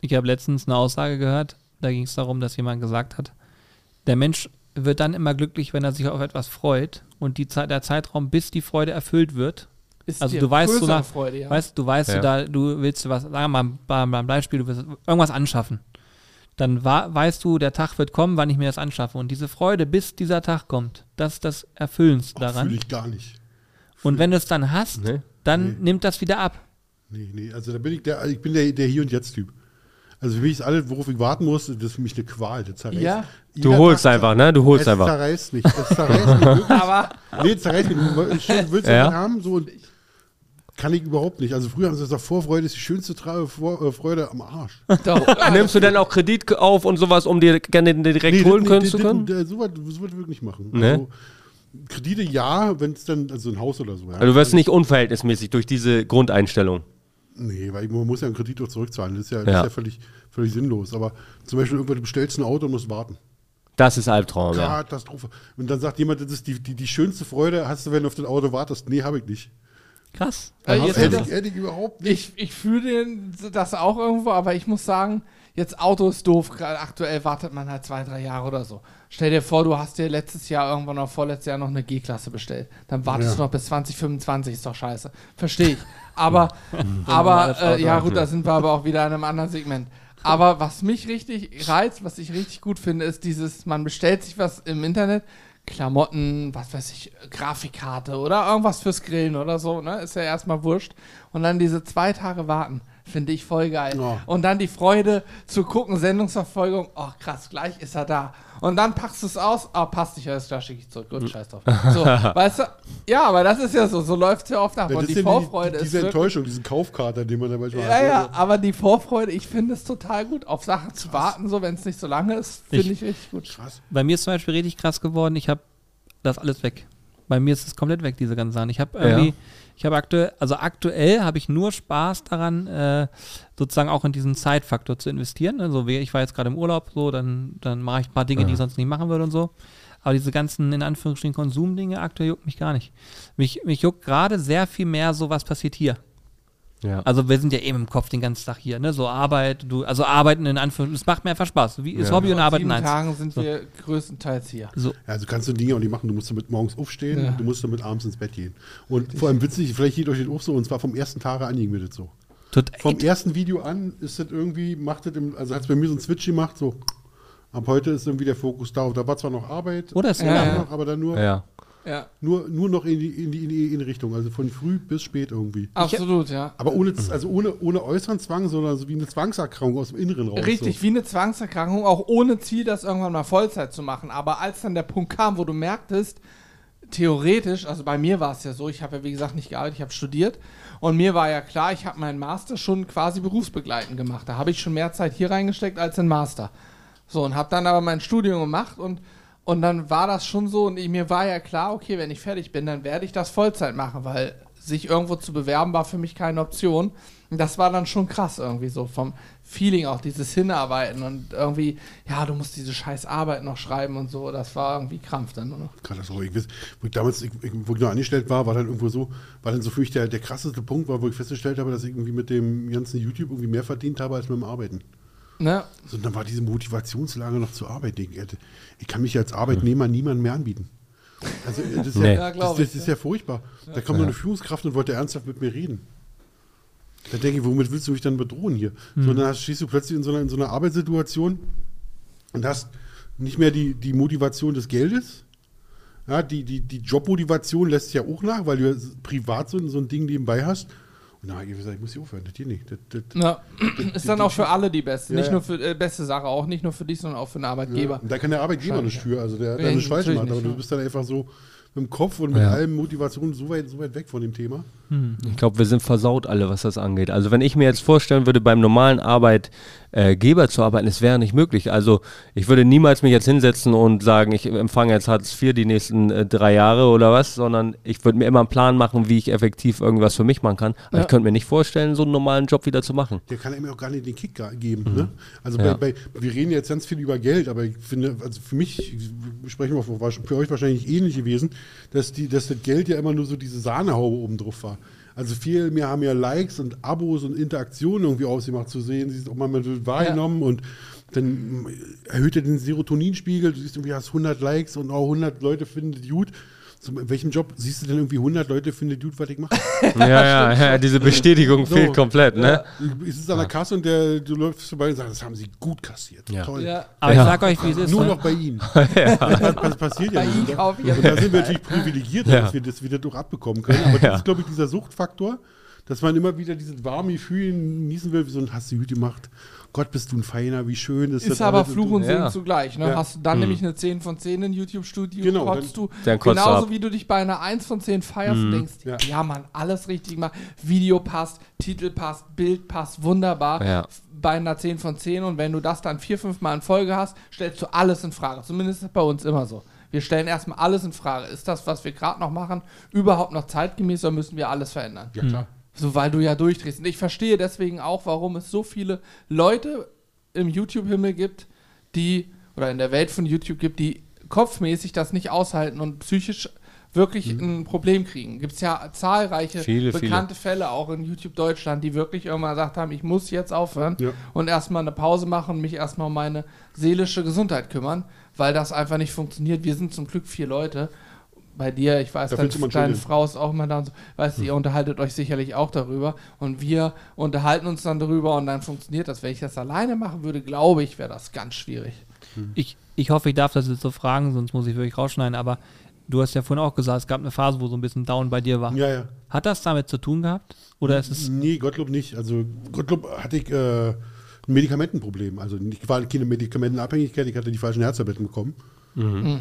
Ich habe letztens eine Aussage gehört, da ging es darum, dass jemand gesagt hat, der Mensch wird dann immer glücklich, wenn er sich auf etwas freut und die Zeit, der Zeitraum, bis die Freude erfüllt wird. Ist Also du weißt so nach- Freude, ja. Weißt du, weißt Ja. du da, du willst du was, sagen wir mal beim, Beispiel, du willst irgendwas anschaffen. Dann wa- weißt du, der Tag wird kommen, wann ich mir das anschaffe. Und diese Freude, bis dieser Tag kommt, das ist das Erfüllendste daran. Fühle ich gar nicht. Und wenn du es dann hast, Nee. dann Nee. nimmt das wieder ab. Nee, nee, also da bin ich der, ich bin der, der Hier- und Jetzt-Typ. Also für mich ist alles, worauf ich warten muss, das ist für mich eine Qual. Das zerreißt. Ja. Du holst Tag- einfach, ne? Du holst es einfach. zerreißt nicht. Es zerreißt nicht wirklich. Aber Nee, es zerreißt nicht. Du willst, du willst Ja. haben, so und kann ich überhaupt nicht. Also früher haben sie gesagt, Vorfreude ist die schönste Tra Vor äh, Freude am Arsch. doch. Nimmst du denn auch Kredit auf und sowas, um dir gerne direkt holen das- können das- zu das- können? das- So was würde ich nicht machen. Ne? Also, Kredite ja, wenn es dann, also ein Haus oder so. Ja. Also du wirst nicht unverhältnismäßig durch diese Grundeinstellung. Nee, weil man muss ja einen Kredit auch zurückzahlen. Das ist ja, das Ja. ist ja völlig, völlig sinnlos. Aber zum Beispiel, irgendwann, du bestellst ein Auto und musst warten. Das ist Albtraum, ja. Katastrophe. Und dann sagt jemand, das ist die, die, die schönste Freude, hast du, wenn du auf das Auto wartest. Nee, habe ich nicht. Krass. Ja, Also, jetzt- Hätte ich, hätte ich überhaupt nicht. Ich, ich fühle das auch irgendwo, aber ich muss sagen, jetzt Auto ist doof. Gerade aktuell wartet man halt zwei, drei Jahre oder so. Stell dir vor, du hast dir letztes Jahr irgendwann oder vorletztes Jahr noch eine G-Klasse bestellt. Dann wartest Ja. du noch bis 2025, ist doch scheiße. Verstehe ich. Aber, aber äh, ja gut, da sind wir aber auch wieder in einem anderen Segment. Aber was mich richtig reizt, was ich richtig gut finde, ist dieses, man bestellt sich was im Internet, Klamotten, was weiß ich, Grafikkarte oder irgendwas fürs Grillen oder so, ne? Ist ja erstmal wurscht. Und dann diese zwei Tage warten, finde ich voll geil. Ja. Und dann die Freude zu gucken, Sendungsverfolgung, oh krass, gleich ist er da. Und dann packst du es aus, ah, passt nicht, alles klar, schicke ich zurück, gut, scheiß drauf. So, weißt du, ja, aber das ist ja so, so läuft es ja oft ab. Ja, Und das die ist ja Vorfreude die, ist diese wirklich, Enttäuschung, diesen Kaufkater, den man da manchmal ja, hat. ja, aber die Vorfreude, ich finde es total gut, auf Sachen zu warten, so wenn es nicht so lange ist, finde ich, richtig gut. Krass. Bei mir ist zum Beispiel richtig krass geworden, ich habe das alles weg. Bei mir ist es komplett weg, diese ganzen Sachen. Ich habe irgendwie, ich habe aktuell, also aktuell habe ich nur Spaß daran, äh, sozusagen auch in diesen Zeitfaktor zu investieren. Also wie- ich war jetzt gerade im Urlaub, so, dann, dann mache ich ein paar Dinge, die ich sonst nicht machen würde und so. Aber diese ganzen, in Anführungsstrichen, Konsumdinge aktuell juckt mich gar nicht. Mich, mich juckt gerade sehr viel mehr so, was passiert hier. Ja. Also wir sind ja eben im Kopf den ganzen Tag hier, ne? So Arbeit, du, also Arbeiten in Anführungsstrichen, es macht mir einfach Spaß. Wie ist Ja. Hobby und Arbeit in eins. Tagen sind So. wir größtenteils hier. So, Ja, also kannst du Dinge auch nicht machen. Du musst damit morgens aufstehen, Ja. du musst damit abends ins Bett gehen. Und vor allem witzig, vielleicht geht euch das auch so, und zwar vom ersten Tag an ging mir das so. tot, Vom ersten Video an ist das irgendwie, macht das im, also hat es bei mir so einen Switch gemacht, so. Ab heute ist irgendwie der Fokus da. Da war zwar noch Arbeit, Oder ist ja. noch, aber dann nur. ja. Ja, Nur, nur noch in die, in, die, in, die, in die Richtung, also von früh bis spät irgendwie. absolut, ja. Aber ohne, also ohne, ohne äußeren Zwang, sondern so wie eine Zwangserkrankung aus dem Inneren raus. Richtig, So. wie eine Zwangserkrankung, auch ohne Ziel, das irgendwann mal Vollzeit zu machen. Aber als dann der Punkt kam, wo du merktest, theoretisch, also bei mir war es ja so, ich habe ja wie gesagt nicht gearbeitet, ich habe studiert und mir war ja klar, ich habe meinen Master schon quasi berufsbegleitend gemacht. Da habe ich schon mehr Zeit hier reingesteckt als in Master. So, und habe dann aber mein Studium gemacht und, und dann war das schon so und ich, mir war ja klar, okay, wenn ich fertig bin, dann werde ich das Vollzeit machen, weil sich irgendwo zu bewerben war für mich keine Option. Und das war dann schon krass irgendwie so vom Feeling auch, dieses Hinarbeiten und irgendwie, ja, du musst diese scheiß Arbeit noch schreiben und so, das war irgendwie Krampf dann nur noch. Katastrophe. Ich weiß, wo ich damals, wo ich noch angestellt war, war dann irgendwo so, war dann so für mich der, der krasseste Punkt war, wo ich festgestellt habe, dass ich irgendwie mit dem ganzen YouTube irgendwie mehr verdient habe als mit dem Arbeiten. Ne? So, und dann war diese Motivationslage noch zur Arbeit. Ich, ich kann mich als Arbeitnehmer niemand mehr anbieten. Also äh, das ist, Nee. ja, Ja, das, das ist ja furchtbar. Da kommt noch eine Führungskraft und wollte ernsthaft mit mir reden. Da denke ich, womit willst du mich dann bedrohen hier? So, und dann stehst du plötzlich in so einer, in so einer Arbeitssituation und hast nicht mehr die, die Motivation des Geldes. Ja, die, die, die Jobmotivation lässt ja auch nach, weil du ja privat so, so ein Ding nebenbei hast. Habe ich gesagt, ich muss hier aufhören, das hier nicht. Das, das, Ja. Ist dann auch für alle die beste. Ja, nicht ja. nur für äh, beste Sache, auch nicht nur für dich, sondern auch für den Ja, Arbeitgeber. und da kann der Arbeitgeber nicht für, also der nicht falsch natürlich gemacht, aber du ja. bist dann einfach so mit dem Kopf und mit Ja. allem Motivation so weit, so weit weg von dem Thema. Ich glaube, wir sind versaut alle, was das angeht. Also wenn ich mir jetzt vorstellen würde, beim normalen Arbeitgeber zu arbeiten, es wäre nicht möglich. Also ich würde niemals mich jetzt hinsetzen und sagen, ich empfange jetzt Hartz IV die nächsten äh, drei Jahre oder was, sondern ich würde mir immer einen Plan machen, wie ich effektiv irgendwas für mich machen kann. Aber Ja. ich könnte mir nicht vorstellen, so einen normalen Job wieder zu machen. Der kann ihm auch gar nicht den Kick geben. Ne? Also Ja. bei, bei, wir reden jetzt ganz viel über Geld, aber ich finde, also für mich, wir sprechen wir für euch wahrscheinlich ähnlich gewesen, dass, die, dass das Geld ja immer nur so diese Sahnehaube oben drauf war. Also viel mehr haben ja Likes und Abos und Interaktionen irgendwie ausgemacht zu sehen. Sie ist auch mal mit wahrgenommen und dann erhöht er den Serotoninspiegel. Du siehst irgendwie, hast 100 Likes und auch 100 Leute finden das gut. So, in welchem Job siehst du denn irgendwie 100 Leute finden das gut, was ich mache? ja, ja, ja, diese Bestätigung So. fehlt komplett, ne? Es ist an der Kasse und der, du läufst vorbei und sagst, das haben sie gut kassiert. Ja. Toll. Ja. Aber Ja. ich sag euch, wie es ist. Nur ne? noch bei ihnen. Das, das passiert ja Bei nicht. ihm ne? kaufe ich Und da sind wir natürlich privilegiert, Ja. dass wir das wieder durch abbekommen können. Aber das Ja. ist, glaube ich, dieser Suchtfaktor, dass man immer wieder dieses warme Gefühl genießen will, wie so ein hast du gut gemacht. Gott, bist du ein Feiner, wie schön ist, Ist das aber alles Fluch und Segen Ja. zugleich. Ne? Ja. Hast du dann nämlich eine 10 von 10 in YouTube-Studio, Genau, kotzt du. dann kotzt du Genauso ab. wie du dich bei einer 1 von 10 feierst und denkst, Ja. ja. Mann, alles richtig gemacht. Video passt, Titel passt, Bild passt, wunderbar. Ja. Bei einer 10 von 10 und wenn du das dann vier, fünf Mal in Folge hast, stellst du alles in Frage. Zumindest ist das bei uns immer so. Wir stellen erstmal alles in Frage. Ist das, was wir gerade noch machen, überhaupt noch zeitgemäß oder müssen wir alles verändern? Ja, klar. So, weil du ja durchdrehst. Und ich verstehe deswegen auch, warum es so viele Leute im YouTube-Himmel gibt, die, oder in der Welt von YouTube gibt, die kopfmäßig das nicht aushalten und psychisch wirklich ein Problem kriegen. Gibt es ja zahlreiche Viele, bekannte Fälle auch in YouTube Deutschland, die wirklich irgendwann gesagt haben, ich muss jetzt aufhören Ja. und erstmal eine Pause machen und mich erstmal um meine seelische Gesundheit kümmern, weil das einfach nicht funktioniert. Wir sind zum Glück vier Leute. Bei dir, ich weiß, Da dein, deine. Frau ist auch immer da und so. Weißt du, ihr unterhaltet euch sicherlich auch darüber. Und wir unterhalten uns dann darüber und dann funktioniert das. Wenn ich das alleine machen würde, glaube ich, wäre das ganz schwierig. Ich, ich hoffe, ich darf das jetzt so fragen, sonst muss ich wirklich rausschneiden. Aber du hast ja vorhin auch gesagt, es gab eine Phase, wo so ein bisschen down bei dir war. Ja, ja. Hat das damit zu tun gehabt? Oder ist es. Nee, Gottlob nicht. Also Gottlob hatte ich äh, ein Medikamentenproblem. Also ich war keine Medikamentenabhängigkeit, ich hatte die falschen Herztabletten bekommen.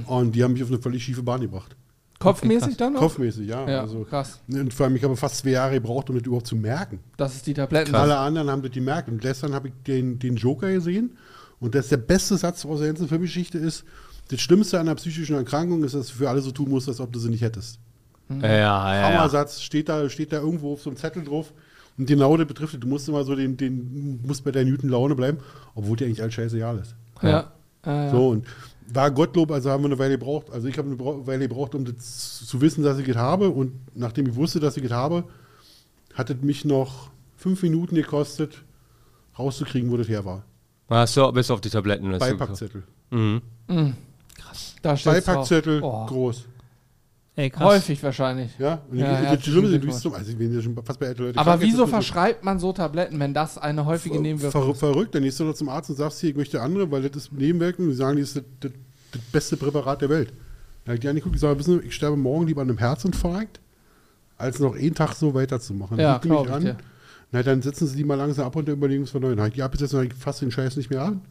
Und die haben mich auf eine völlig schiefe Bahn gebracht. Kopfmäßig dann noch? Kopfmäßig, ja. Ja, also, krass. Und vor allem, ich habe fast zwei Jahre gebraucht, um das überhaupt zu merken. Das ist die Tabletten. Alle anderen haben das gemerkt. Und gestern habe ich den, den Joker gesehen. Und das ist der beste Satz aus der ganzen Filmgeschichte ist, das Schlimmste an einer psychischen Erkrankung ist, dass du für alle so tun musst, als ob du sie nicht hättest. Ja, ja, ja. Hammersatz steht da, steht da irgendwo auf so einem Zettel drauf. Und genau das betrifft, du musst immer so den, den, musst bei der Newton-Laune bleiben, obwohl dir eigentlich alles scheißegal ist. Ja. Ja. So, und war Gottlob, also haben wir eine Weile gebraucht. Also ich habe eine Weile gebraucht, um das zu wissen, dass ich es habe. Und nachdem ich wusste, dass ich es habe, hat es mich noch fünf Minuten gekostet, rauszukriegen, wo das her war. Hast du bis auf die Tabletten. Beipackzettel. Mhm. da steht's Beipackzettel, drauf. Oh. groß. Ey, krass. Häufig wahrscheinlich. Ja, und Ja, herzlichen Schlimme Glückwunsch. bist zum, also ich bin ja schon fast bei älteren Leuten. Aber jetzt wieso verschreibt man so Tabletten, wenn das eine häufige Nebenwirkung Ver ist? verrückt, dann gehst du noch zum Arzt und sagst hier, ich möchte andere, weil das ist Nebenwirkungen. Die sagen, das ist das, das, das beste Präparat der Welt. Da habe ich die angeguckt, ich sage, wissen Sie, ich sterbe morgen lieber an einem Herzinfarkt, als noch einen Tag so weiterzumachen. Ja, Gucken mich ich an. dir. Na, dann setzen Sie die mal langsam ab und überlegen was von neu. Na, Die abgesetzt und ich fasse den Scheiß nicht mehr an.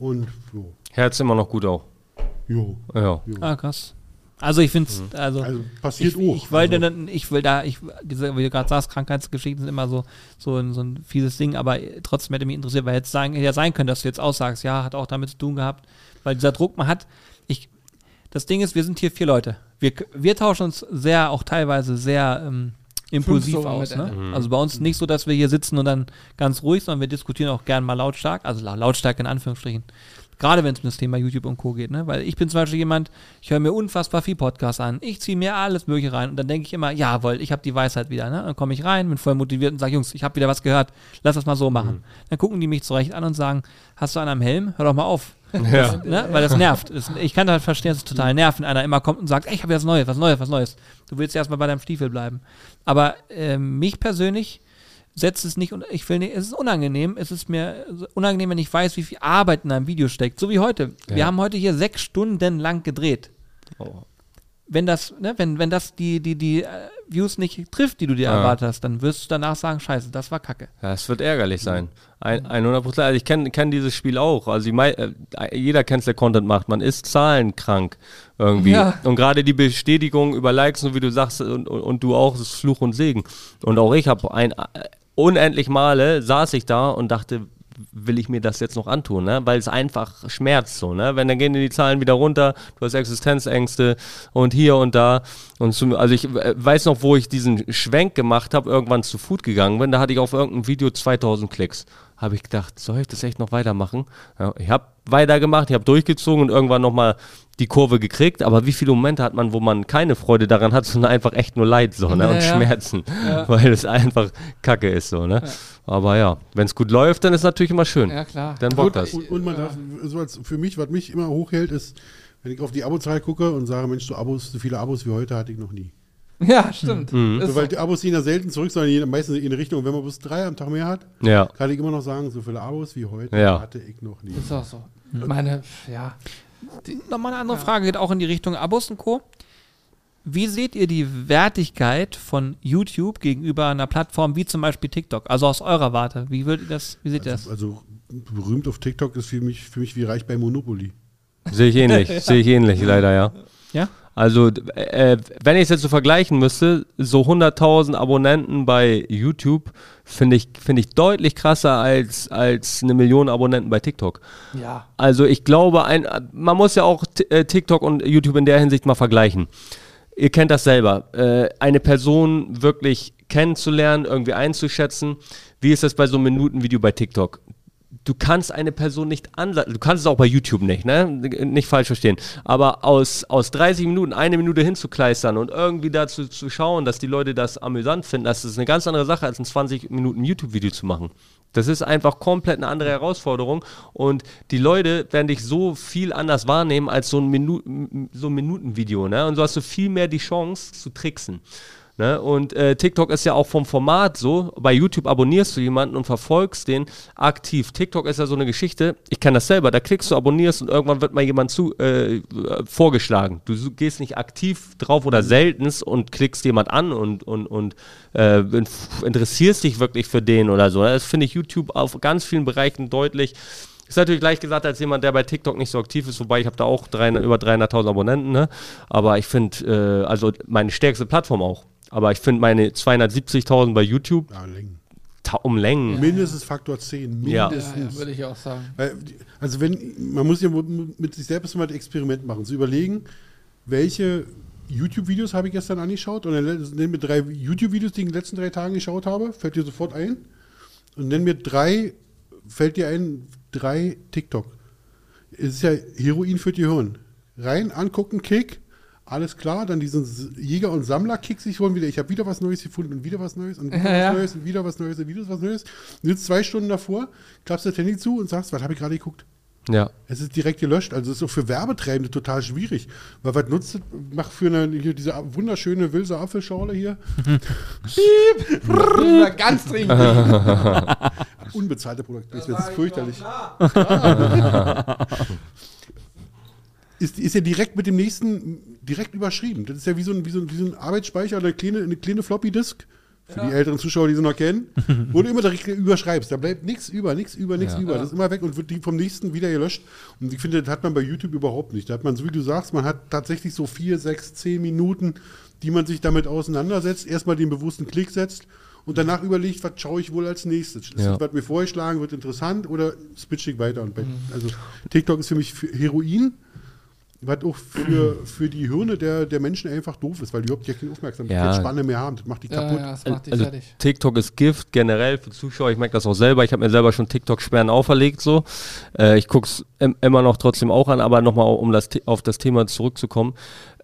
Und so. Herz immer noch gut auch. Jo. Ja. Ah, krass. Also ich finde es, also, Also passiert ich, auch. ich wollte also, dann, ich will da, ich, diese, wie du gerade sagst, Krankheitsgeschichten sind immer so, so, ein, so ein fieses Ding, aber trotzdem hätte mich interessiert, weil jetzt sagen, ja sein können, dass du jetzt aussagst, ja, hat auch damit zu tun gehabt, weil dieser Druck man hat, ich, das Ding ist, wir sind hier vier Leute. Wir, wir tauschen uns sehr, auch teilweise sehr ähm, impulsiv sogar aus. Ne? Also bei uns nicht so, dass wir hier sitzen und dann ganz ruhig, sondern wir diskutieren auch gern mal lautstark, also la- lautstark in Anführungsstrichen. Gerade wenn es um das Thema YouTube und Co. geht, ne? Weil ich bin zum Beispiel jemand, ich höre mir unfassbar viel Podcasts an. Ich ziehe mir alles Mögliche rein und dann denke ich immer, jawohl, ich habe die Weisheit wieder, ne? Dann komme ich rein, bin voll motiviert und sage, Jungs, ich habe wieder was gehört, lass das mal so machen. Dann gucken die mich zurecht an und sagen, hast du einen am Helm? Hör doch mal auf. Ja. Ne? Weil das nervt. Ich kann halt verstehen, dass es total nervt, wenn einer immer kommt und sagt, ey, ich habe was Neues, was Neues, was Neues. Du willst erstmal bei deinem Stiefel bleiben. Aber ähm, mich persönlich setzt es nicht und ich will nicht, es ist unangenehm. Es ist mir unangenehm, wenn ich weiß, wie viel Arbeit in einem Video steckt. So wie heute. Wir Ja. haben heute hier sechs Stunden lang gedreht. Oh. Wenn das, ne, wenn, wenn das die, die, die äh, Views nicht trifft, die du dir Ja. erwartet hast, dann wirst du danach sagen, scheiße, das war kacke. Ja, es wird ärgerlich sein. Ein, 100 Prozent. Also ich kenne kenn dieses Spiel auch. Also mei äh, jeder kennt der Content macht. Man ist zahlenkrank irgendwie. Ja. Und gerade die Bestätigung über Likes, so wie du sagst, und, und, und du auch, ist Fluch und Segen. Und auch ich habe ein unendlich Male saß ich da und dachte, will ich mir das jetzt noch antun, ne? Weil es einfach schmerzt so, ne? Wenn dann gehen die Zahlen wieder runter, du hast Existenzängste und hier und da und zum, also ich äh, weiß noch, wo ich diesen Schwenk gemacht habe, irgendwann zu Food gegangen bin, da hatte ich auf irgendeinem Video 2000 Klicks. Habe ich gedacht, soll ich das echt noch weitermachen? Ja, ich habe weitergemacht, ich habe durchgezogen und irgendwann nochmal die Kurve gekriegt, aber wie viele Momente hat man, wo man keine Freude daran hat, sondern einfach echt nur Leid so, ne? Ja, und ja. Schmerzen, Ja. weil es einfach Kacke ist so, ne? Aber ja, wenn es gut läuft, dann ist natürlich immer schön. Ja, klar. Dann bockt das. Und, und man darf, so als für mich, was mich immer hochhält, ist, wenn ich auf die Abozahl gucke und sage, Mensch, so Abos, so viele Abos wie heute hatte ich noch nie. Ja, stimmt. Mhm. So, weil die Abos gehen ja selten zurück, sondern meistens in eine Richtung. Und wenn man bloß drei am Tag mehr hat, Ja. kann ich immer noch sagen, so viele Abos wie heute Ja. hatte ich noch nie. Ist auch so. Meine, ja. Nochmal eine andere Frage, geht auch in die Richtung Abos und Co. Wie seht ihr die Wertigkeit von YouTube gegenüber einer Plattform wie zum Beispiel TikTok? Also aus eurer Warte. Wie würdet ihr das, wie seht ihr das? Also, also berühmt auf TikTok ist für mich, für mich wie reich bei Monopoly. Sehe ich ähnlich, sehe ich ähnlich, leider, ja. Ja? Also, d- äh, wenn ich es jetzt so vergleichen müsste, so 100.000 Abonnenten bei YouTube finde ich, finde ich deutlich krasser als, als eine Million Abonnenten bei TikTok. Ja. Also ich glaube, ein, man muss ja auch äh, TikTok und YouTube in der Hinsicht mal vergleichen. Ihr kennt das selber. Äh, eine Person wirklich kennenzulernen, irgendwie einzuschätzen. Wie ist das bei so einem Minutenvideo bei TikTok? Du kannst eine Person nicht anlassen, du kannst es auch bei YouTube nicht, ne? Nicht falsch verstehen. Aber aus, aus 30 Minuten eine Minute hinzukleistern und irgendwie dazu zu schauen, dass die Leute das amüsant finden, das ist eine ganz andere Sache, als ein 20 Minuten YouTube-Video zu machen. Das ist einfach komplett eine andere Herausforderung und die Leute werden dich so viel anders wahrnehmen als so ein, Minu so ein Minutenvideo. Ne? Und so hast du viel mehr die Chance zu tricksen. Ne? Und äh, TikTok ist ja auch vom Format so. Bei YouTube abonnierst du jemanden und verfolgst den aktiv. TikTok ist ja so eine Geschichte. Ich kenne das selber. Da klickst du, abonnierst und irgendwann wird mal jemand zu äh, vorgeschlagen. Du gehst nicht aktiv drauf oder seltenst und klickst jemand an und, und, und äh, interessierst dich wirklich für den oder so. Das finde ich YouTube auf ganz vielen Bereichen deutlich. Ist natürlich gleich gesagt als jemand, der bei TikTok nicht so aktiv ist, wobei ich habe da auch 300, über 300.000 Abonnenten, ne? Aber ich finde, äh, also meine stärkste Plattform auch. Aber ich finde meine 270.000 bei YouTube Ja, Längen. um Längen. Mindestens Faktor 10. Ja. Ja, Mindestens. ja, würde ich auch sagen. Also wenn, man muss ja mit sich selbst mal ein Experiment machen, zu überlegen, welche YouTube-Videos habe ich gestern angeschaut und dann nenn mir drei YouTube-Videos, die ich in den letzten drei Tagen geschaut habe, fällt dir sofort ein. Und nenn mir drei, fällt dir ein, drei TikTok. Es ist ja Heroin für die Hirn. Rein, angucken, Kick, alles klar, dann diesen Jäger- und Sammler-Kick sich holen wieder. Ich habe wieder was Neues gefunden und wieder was Neues und wieder Ja, ja. was Neues und wieder was Neues und wieder was Neues. Du sitzt zwei Stunden davor, klappst das Handy zu und sagst, was habe ich gerade geguckt? Ja. Es ist direkt gelöscht. Also es ist auch für Werbetreibende total schwierig. Weil was nutzt? Mach für eine, hier diese wunderschöne Wilse Apfelschorle hier. Wir ganz dringend. Unbezahlte Produkte. Das ist fürchterlich. ist, ist ja direkt mit dem nächsten, direkt überschrieben. Das ist ja wie so ein, wie so ein, wie so ein Arbeitsspeicher oder eine kleine, eine kleine Floppy-Disk. Für die älteren Zuschauer, die sie noch kennen, wo du immer direkt überschreibst. Da bleibt nichts über, nichts über, nichts Ja. über. Das ist immer weg und wird die vom nächsten wieder gelöscht. Und ich finde, das hat man bei YouTube überhaupt nicht. Da hat man, so wie du sagst, man hat tatsächlich so vier, sechs, zehn Minuten, die man sich damit auseinandersetzt, erstmal den bewussten Klick setzt und danach überlegt, was schaue ich wohl als nächstes. Ist Ja. das, was mir vorgeschlagen wird, interessant oder switche ich weiter? Und bei, Also TikTok ist für mich für Heroin, was auch für, für die Hirne der, der Menschen einfach doof ist, weil die überhaupt ja keine Aufmerksamkeitsspanne mehr haben. Das macht die Ja, kaputt. ja, das macht dich Also fertig. TikTok ist Gift generell für Zuschauer. Ich merke das auch selber. Ich habe mir selber schon TikTok-Sperren auferlegt. So, äh, ich gucke es immer noch trotzdem auch an. Aber nochmal, um das, auf das Thema zurückzukommen.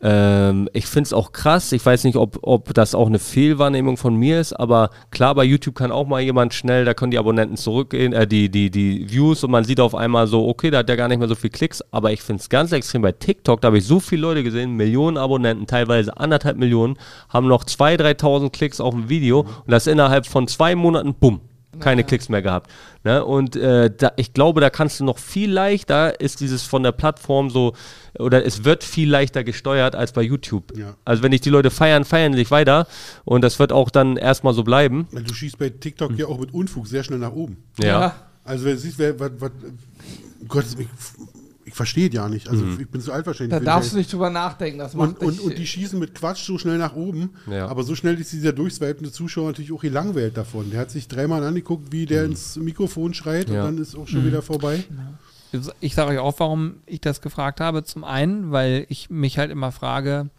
Ähm, ich finde es auch krass. Ich weiß nicht, ob, ob das auch eine Fehlwahrnehmung von mir ist. Aber klar, bei YouTube kann auch mal jemand schnell, da können die Abonnenten zurückgehen, äh, die, die, die Views und man sieht auf einmal so, okay, da hat der gar nicht mehr so viel Klicks. Aber ich finde es ganz extrem bei TikTok. Da habe ich so viele Leute gesehen, Millionen Abonnenten, teilweise anderthalb Millionen, haben noch 2.000, 3.000 Klicks auf ein Video und das innerhalb von zwei Monaten, bumm, keine Klicks mehr gehabt. Ne? Und äh, da, ich glaube, da kannst du noch viel leichter, ist dieses von der Plattform so, oder es wird viel leichter gesteuert als bei YouTube. Ja. Also wenn dich die Leute feiern, feiern sich weiter und das wird auch dann erstmal so bleiben. Weil Du schießt bei TikTok ja auch mit Unfug sehr schnell nach oben. Ja. Also wenn du siehst, wer, was, was, Gott, ich, verstehe ja nicht. Also ich bin zu alt wahrscheinlich. Da darfst du nicht drüber nachdenken. Das macht und, und, dich, und die schießen mit Quatsch so schnell nach oben. Ja. Aber so schnell ist dieser durchswipende Zuschauer natürlich auch gelangweilt davon. Der hat sich dreimal angeguckt, wie der ins Mikrofon schreit Ja. und dann ist auch schon wieder vorbei. Ich sage euch auch, warum ich das gefragt habe. Zum einen, weil ich mich halt immer frage,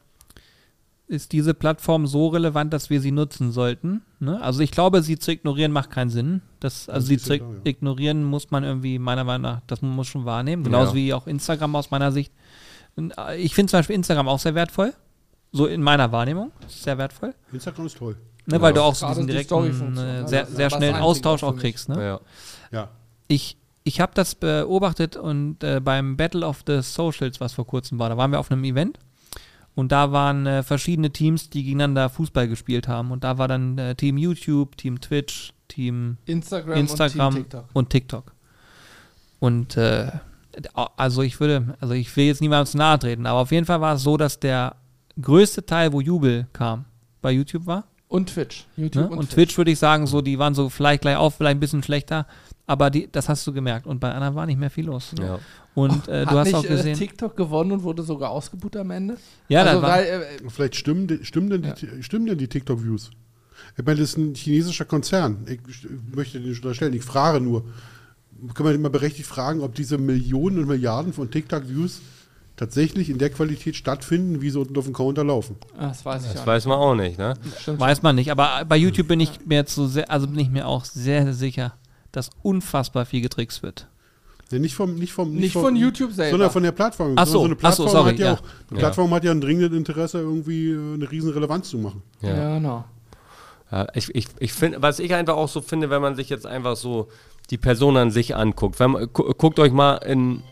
ist diese Plattform so relevant, dass wir sie nutzen sollten? Ne? Also ich glaube, sie zu ignorieren macht keinen Sinn. Das, also Das sie zu ja klar, ja. ignorieren muss man irgendwie meiner Meinung nach, das muss man schon wahrnehmen. Genauso Ja. wie auch Instagram aus meiner Sicht. Äh, Ich finde zum Beispiel Instagram auch sehr wertvoll. So in meiner Wahrnehmung. Sehr wertvoll. Instagram ist toll. Ne, weil du auch so Gerade diesen die direkten, äh, ne? sehr, sehr schnellen Austausch auch kriegst. Ne? Ja. Ja. ich, ich habe das beobachtet und äh, beim Battle of the Socials, was vor kurzem war, da waren wir auf einem Event und da waren äh, verschiedene Teams, die gegeneinander Fußball gespielt haben und da war dann äh, Team YouTube, Team Twitch, Team Instagram, Instagram und Team TikTok. und TikTok. Und äh, also ich würde, also ich will jetzt niemandem zu nahe treten, aber auf jeden Fall war es so, dass der größte Teil, wo Jubel kam, bei YouTube war. Und Twitch. YouTube Ne? Und, Twitch würde ich sagen, so, die waren so vielleicht gleich auf, vielleicht ein bisschen schlechter, aber die, das hast du gemerkt. Und bei anderen war nicht mehr viel los. Ja. Und äh, du hast nicht, auch gesehen. Äh, TikTok gewonnen und wurde sogar ausgebucht am Ende? ja, also, war, weil, äh, Vielleicht stimmen, die- stimmen denn die, stimmen denn die TikTok-Views? Ich meine, das ist ein chinesischer Konzern. Ich möchte den nicht unterstellen. Ich frage nur. Kann man immer berechtigt fragen, ob diese Millionen und Milliarden von TikTok-Views tatsächlich in der Qualität stattfinden, wie sie unten auf dem Counter laufen. ah, das weiß ich Das auch weiß man auch nicht, ne? nicht. Stimmt. weiß man nicht. Aber bei YouTube bin ich mir jetzt so sehr, also bin ich mir auch sehr sicher, dass unfassbar viel getrickst wird. Ja, nicht vom, nicht vom, Nicht von YouTube selber. sondern von der Plattform. Ach so, eine ach so, Plattform sorry, hat ja, ja. auch, eine Plattform hat ja ein dringendes Interesse, irgendwie äh, eine riesen Relevanz zu machen. ja. genau. Ja, ich ich, ich finde, was ich einfach auch so finde, wenn man sich jetzt einfach so die Person an sich anguckt. Wenn guckt euch mal in,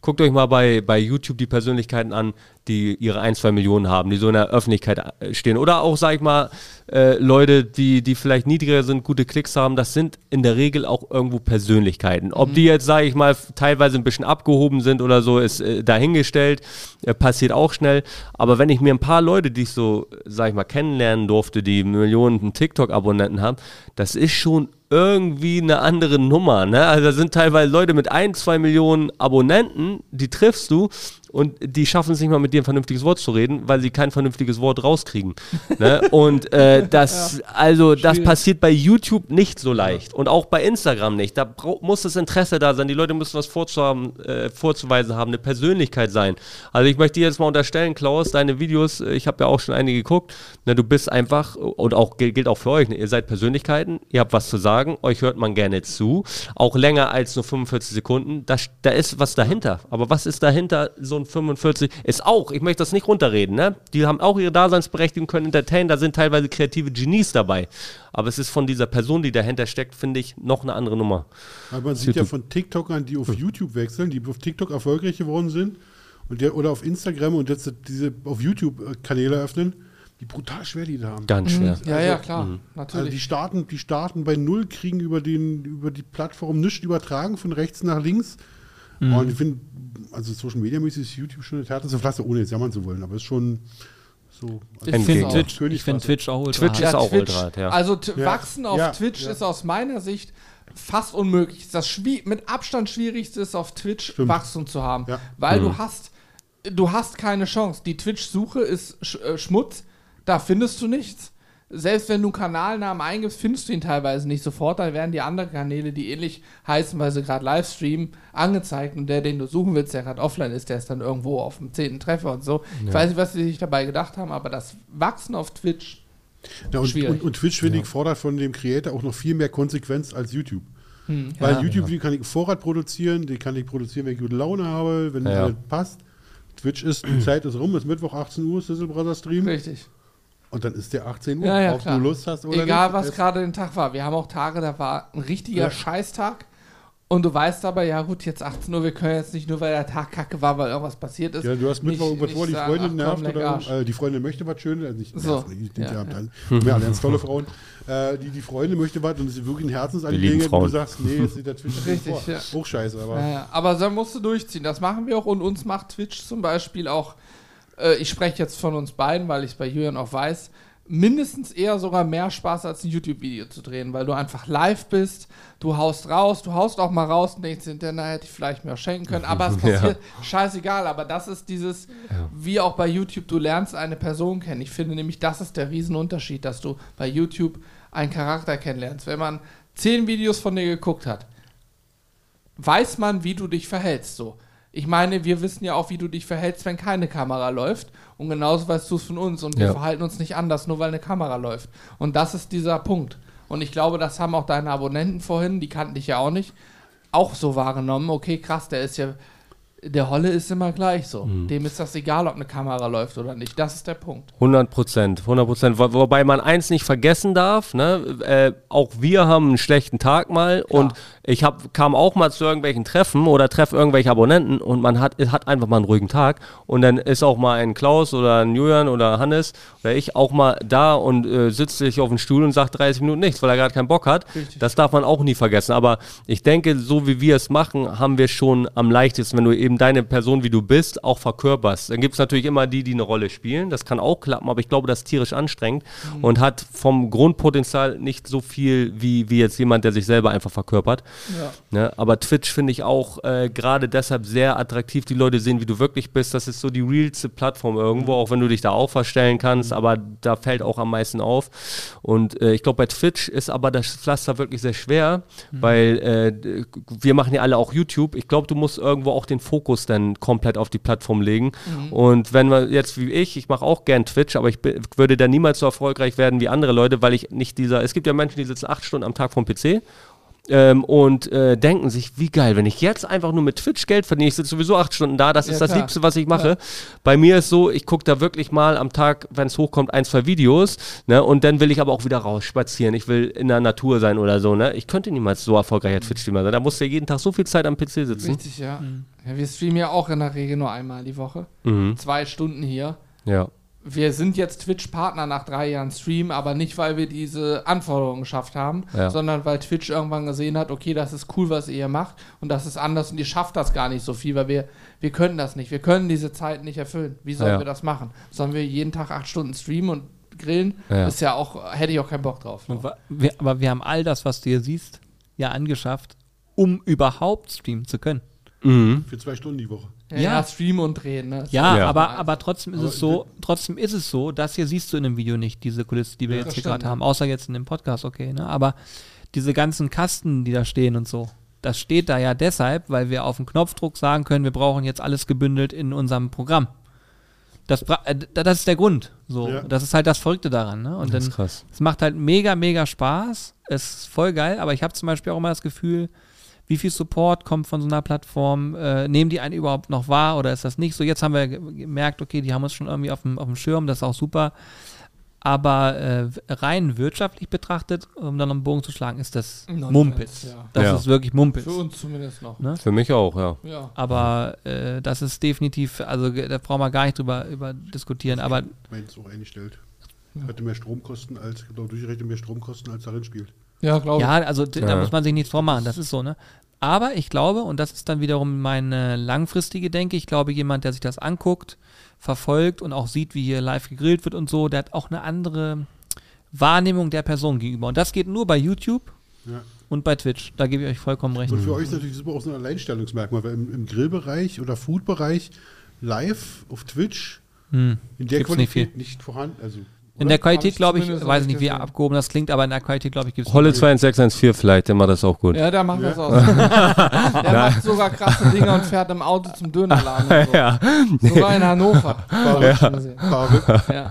guckt euch mal bei, bei YouTube die Persönlichkeiten an, die ihre ein, zwei Millionen haben, die so in der Öffentlichkeit äh, stehen. Oder auch, sag ich mal, äh, Leute, die, die vielleicht niedriger sind, gute Klicks haben, das sind in der Regel auch irgendwo Persönlichkeiten. Ob die jetzt, sage ich mal, teilweise ein bisschen abgehoben sind oder so, ist äh, dahingestellt, äh, passiert auch schnell. Aber wenn ich mir ein paar Leute, die ich so, sag ich mal, kennenlernen durfte, die Millionen TikTok-Abonnenten haben, das ist schon irgendwie eine andere Nummer. Ne? Also da sind teilweise Leute mit ein, zwei Millionen Abonnenten, die triffst du und die schaffen es nicht mal mit dir ein vernünftiges Wort zu reden, weil sie kein vernünftiges Wort rauskriegen. ne? Und äh, das, also das Schwierig. passiert bei YouTube nicht so leicht und auch bei Instagram nicht. Da muss das Interesse da sein. Die Leute müssen was vorzuhaben, äh, vorzuweisen haben, eine Persönlichkeit sein. Also ich möchte dir jetzt mal unterstellen, Klaus, deine Videos, äh, ich habe ja auch schon einige geguckt, ne, du bist einfach, und auch gilt auch für euch, ne, ihr seid Persönlichkeiten, ihr habt was zu sagen, euch hört man gerne zu, auch länger als nur 45 Sekunden, da, da ist was dahinter. Aber was ist dahinter, so ein 45, ist auch, ich möchte das nicht runterreden, ne? die haben auch ihre Daseinsberechtigung, können entertainen, da sind teilweise kreative Genies dabei. Aber es ist von dieser Person, die dahinter steckt, finde ich, noch eine andere Nummer. Weil man sieht ja von TikTokern, die auf YouTube wechseln, die auf TikTok erfolgreich geworden sind und der, oder auf Instagram und jetzt diese auf YouTube äh, Kanäle öffnen, wie brutal schwer die da haben. Ganz schwer. Ja, ja, klar. Also die Natürlich. starten, die starten bei null, kriegen über, den, über die Plattform nichts übertragen, von rechts nach links. Und ich finde, also Social Media mäßig ist YouTube schon eine härteste Pflaster, ohne jetzt jammern zu wollen, aber es ist schon so. Ich Endgame. finde. Twitch, ich find Twitch auch ultra Twitch ist auch ultra hart, ja. Also Ja. wachsen auf Ja, Twitch ja. ist aus meiner Sicht fast unmöglich. Das schwi- mit Abstand schwierigste ist auf Twitch Stimmt. Wachstum zu haben, Ja. weil Mhm. du hast du hast keine Chance. Die Twitch-Suche ist sch äh, Schmutz, da findest du nichts. Selbst wenn du einen Kanalnamen eingibst, findest du ihn teilweise nicht sofort. Da werden die anderen Kanäle, die ähnlich heißen, weil sie gerade live streamen, angezeigt. Und der, den du suchen willst, der gerade offline ist, der ist dann irgendwo auf dem 10. Treffer und so. Ich weiß nicht, was sie sich dabei gedacht haben, aber das Wachsen auf Twitch Ja, und, Schwierig. und, und Twitch, finde ich, fordert von dem Creator auch noch viel mehr Konsequenz als YouTube. Weil YouTube kann ich Vorrat produzieren, die kann ich produzieren, wenn ich gute Laune habe, wenn Ja. alles passt. Twitch ist, die Zeit ist rum, ist Mittwoch 18 Uhr, Sizzle Brother Stream. richtig. Und dann ist der 18 Uhr, Ja, ja, ob klar. du Lust hast oder Egal, nicht. was gerade den Tag war. Wir haben auch Tage, da war ein richtiger Ja. Scheißtag. Und du weißt aber, ja gut, jetzt 18 Uhr, wir können jetzt nicht nur, weil der Tag kacke war, weil irgendwas passiert ist. Ja, du hast Mittwoch irgendwas vor, die sagen, Freundin ach, nervt komm, leck oder äh, die Freundin möchte was Schönes, also nicht, So. nerven, ich, Ja, ja, ja. dann, wir alle ganz tolle Frauen. Äh, die, die Freundin möchte was und es ist wirklich ein Herzensangelegenheit und du sagst, nee, jetzt sieht der Twitch nicht Richtig, vor. ja. Auch scheiße, aber Ja, ja. Aber so musst du durchziehen. Das machen wir auch. Und uns macht Twitch zum Beispiel auch, äh, ich spreche jetzt von uns beiden, weil ich es bei Julian auch weiß, mindestens eher sogar mehr Spaß als ein YouTube-Video zu drehen, weil du einfach live bist, du haust raus, du haust auch mal raus und denkst hinterher, na, hätte ich vielleicht mehr schenken können, aber es Ja. passiert, scheißegal, aber das ist dieses, wie auch bei YouTube, du lernst eine Person kennen. Ich finde nämlich, das ist der Riesenunterschied, dass du bei YouTube einen Charakter kennenlernst. Wenn man zehn Videos von dir geguckt hat, weiß man, wie du dich verhältst. So. Ich meine, wir wissen ja auch, wie du dich verhältst, wenn keine Kamera läuft. Und genauso weißt du es von uns. Und wir Ja. verhalten uns nicht anders, nur weil eine Kamera läuft. Und das ist dieser Punkt. Und ich glaube, das haben auch deine Abonnenten vorhin, die kannten dich ja auch nicht, auch so wahrgenommen. Okay, krass, der ist ja. Der Holle ist immer gleich so. Mhm. Dem ist das egal, ob eine Kamera läuft oder nicht. Das ist der Punkt. 100 Prozent, 100 Prozent. Wo, wobei man eins nicht vergessen darf, ne? äh, auch wir haben einen schlechten Tag mal und ich hab, kam auch mal zu irgendwelchen Treffen oder treffe irgendwelche Abonnenten und man hat, hat einfach mal einen ruhigen Tag und dann ist auch mal ein Klaus oder ein Julian oder Hannes oder ich auch mal da und äh, sitzt sich auf dem Stuhl und sagt 30 Minuten nichts, weil er gerade keinen Bock hat. Richtig. Das darf man auch nie vergessen. Aber ich denke, so wie wir es machen, haben wir schon am leichtesten, wenn du eben deine Person, wie du bist, auch verkörperst. Dann gibt es natürlich immer die, die eine Rolle spielen. Das kann auch klappen, aber ich glaube, das ist tierisch anstrengend und hat vom Grundpotenzial nicht so viel wie, wie jetzt jemand, der sich selber einfach verkörpert. Ja. Ne? Aber Twitch finde ich auch äh, gerade deshalb sehr attraktiv. Die Leute sehen, wie du wirklich bist. Das ist so die realste Plattform irgendwo, auch wenn du dich da auch verstellen kannst. Aber da fällt auch am meisten auf. Und äh, ich glaube, bei Twitch ist aber das Pflaster wirklich sehr schwer, weil äh, wir machen ja alle auch YouTube. Ich glaube, du musst irgendwo auch den Fokus dann komplett auf die Plattform legen. Und wenn man jetzt wie ich, ich mache auch gern Twitch, aber ich würde da niemals so erfolgreich werden wie andere Leute, weil ich nicht dieser, es gibt ja Menschen, die sitzen acht Stunden am Tag vom PC ähm, und äh, denken sich, wie geil, wenn ich jetzt einfach nur mit Twitch Geld verdiene, ich sitze sowieso acht Stunden da, das Ja, ist das klar. Liebste, was ich mache. Bei mir ist so, ich gucke da wirklich mal am Tag, wenn es hochkommt, ein, zwei Videos, ne, und dann will ich aber auch wieder raus spazieren, ich will in der Natur sein oder so, ne. Ich könnte niemals so erfolgreicher Twitch-Streamer sein, da musst du ja jeden Tag so viel Zeit am PC sitzen. Richtig, ja. ja. Wir streamen ja auch in der Regel nur einmal die Woche. Mhm. Zwei Stunden hier. Ja. Wir sind jetzt Twitch-Partner nach drei Jahren Stream, aber nicht, weil wir diese Anforderungen geschafft haben, Ja. sondern weil Twitch irgendwann gesehen hat, okay, das ist cool, was ihr hier macht und das ist anders und ihr schafft das gar nicht so viel, weil wir, wir können das nicht. Wir können diese Zeit nicht erfüllen. Wie sollen Ja. wir das machen? Sollen wir jeden Tag acht Stunden streamen und grillen? Ja. Ist ja auch, hätte ich auch keinen Bock drauf. Wir, aber wir haben all das, was du hier siehst, ja angeschafft, um überhaupt streamen zu können. Mhm. für zwei Stunden die Woche. Ja, Ja. streamen und drehen. Ne? Ja, Ja. aber, aber trotzdem ist Aber es so, trotzdem ist es so, das hier siehst du in dem Video nicht, diese Kulisse, die wir Ja, jetzt hier gerade haben, außer jetzt in dem Podcast, okay, ne? Aber diese ganzen Kasten, die da stehen und so, das steht da ja deshalb, weil wir auf den Knopfdruck sagen können, wir brauchen jetzt alles gebündelt in unserem Programm. Das, äh, das ist der Grund. So, Ja. das ist halt das Verrückte daran. Ne? Und Das ist dann, krass. es macht halt mega, mega Spaß. Es ist voll geil, aber ich habe zum Beispiel auch immer das Gefühl, wie viel Support kommt von so einer Plattform? Äh, nehmen die einen überhaupt noch wahr oder ist das nicht so? Jetzt haben wir ge- gemerkt, okay, die haben uns schon irgendwie auf dem, auf dem Schirm, das ist auch super. Aber äh, rein wirtschaftlich betrachtet, um dann einen Bogen zu schlagen, ist das Nonsens, Mumpitz. ja. Das Ja. ist wirklich Mumpitz. Für uns zumindest noch. Ne? Für mich auch, ja. Ja. Aber äh, das ist definitiv, also da brauchen wir gar nicht drüber über diskutieren. Aber Meins so eingestellt. Hatte mehr Stromkosten als, genau durchgerechnet mehr Stromkosten als darin spielt. Ja, glaube Ja, also d- da Ja. muss man sich nichts vormachen, das ist so, ne? Aber ich glaube, und das ist dann wiederum meine langfristige Denke, ich glaube, jemand, der sich das anguckt, verfolgt und auch sieht, wie hier live gegrillt wird und so, der hat auch eine andere Wahrnehmung der Person gegenüber. Und das geht nur bei YouTube Ja. und bei Twitch. Da gebe ich euch vollkommen recht. Und für euch ist natürlich super auch so ein Alleinstellungsmerkmal, weil im, im Grillbereich oder Foodbereich live auf Twitch Hm. in der Gibt's nicht Qualität nicht, vorhanden. Also, In oder? der Hab Qualität, ich glaube ich, noch weiß ich nicht wie abgehoben das klingt, aber in der Qualität, glaube ich, gibt es Holle 2114 vielleicht, der macht das auch gut. Ja, der macht das auch. der macht sogar krasse Dinge und fährt im Auto zum Dönerladen. Und so. Ja. Sogar in Hannover. Ich. Ja.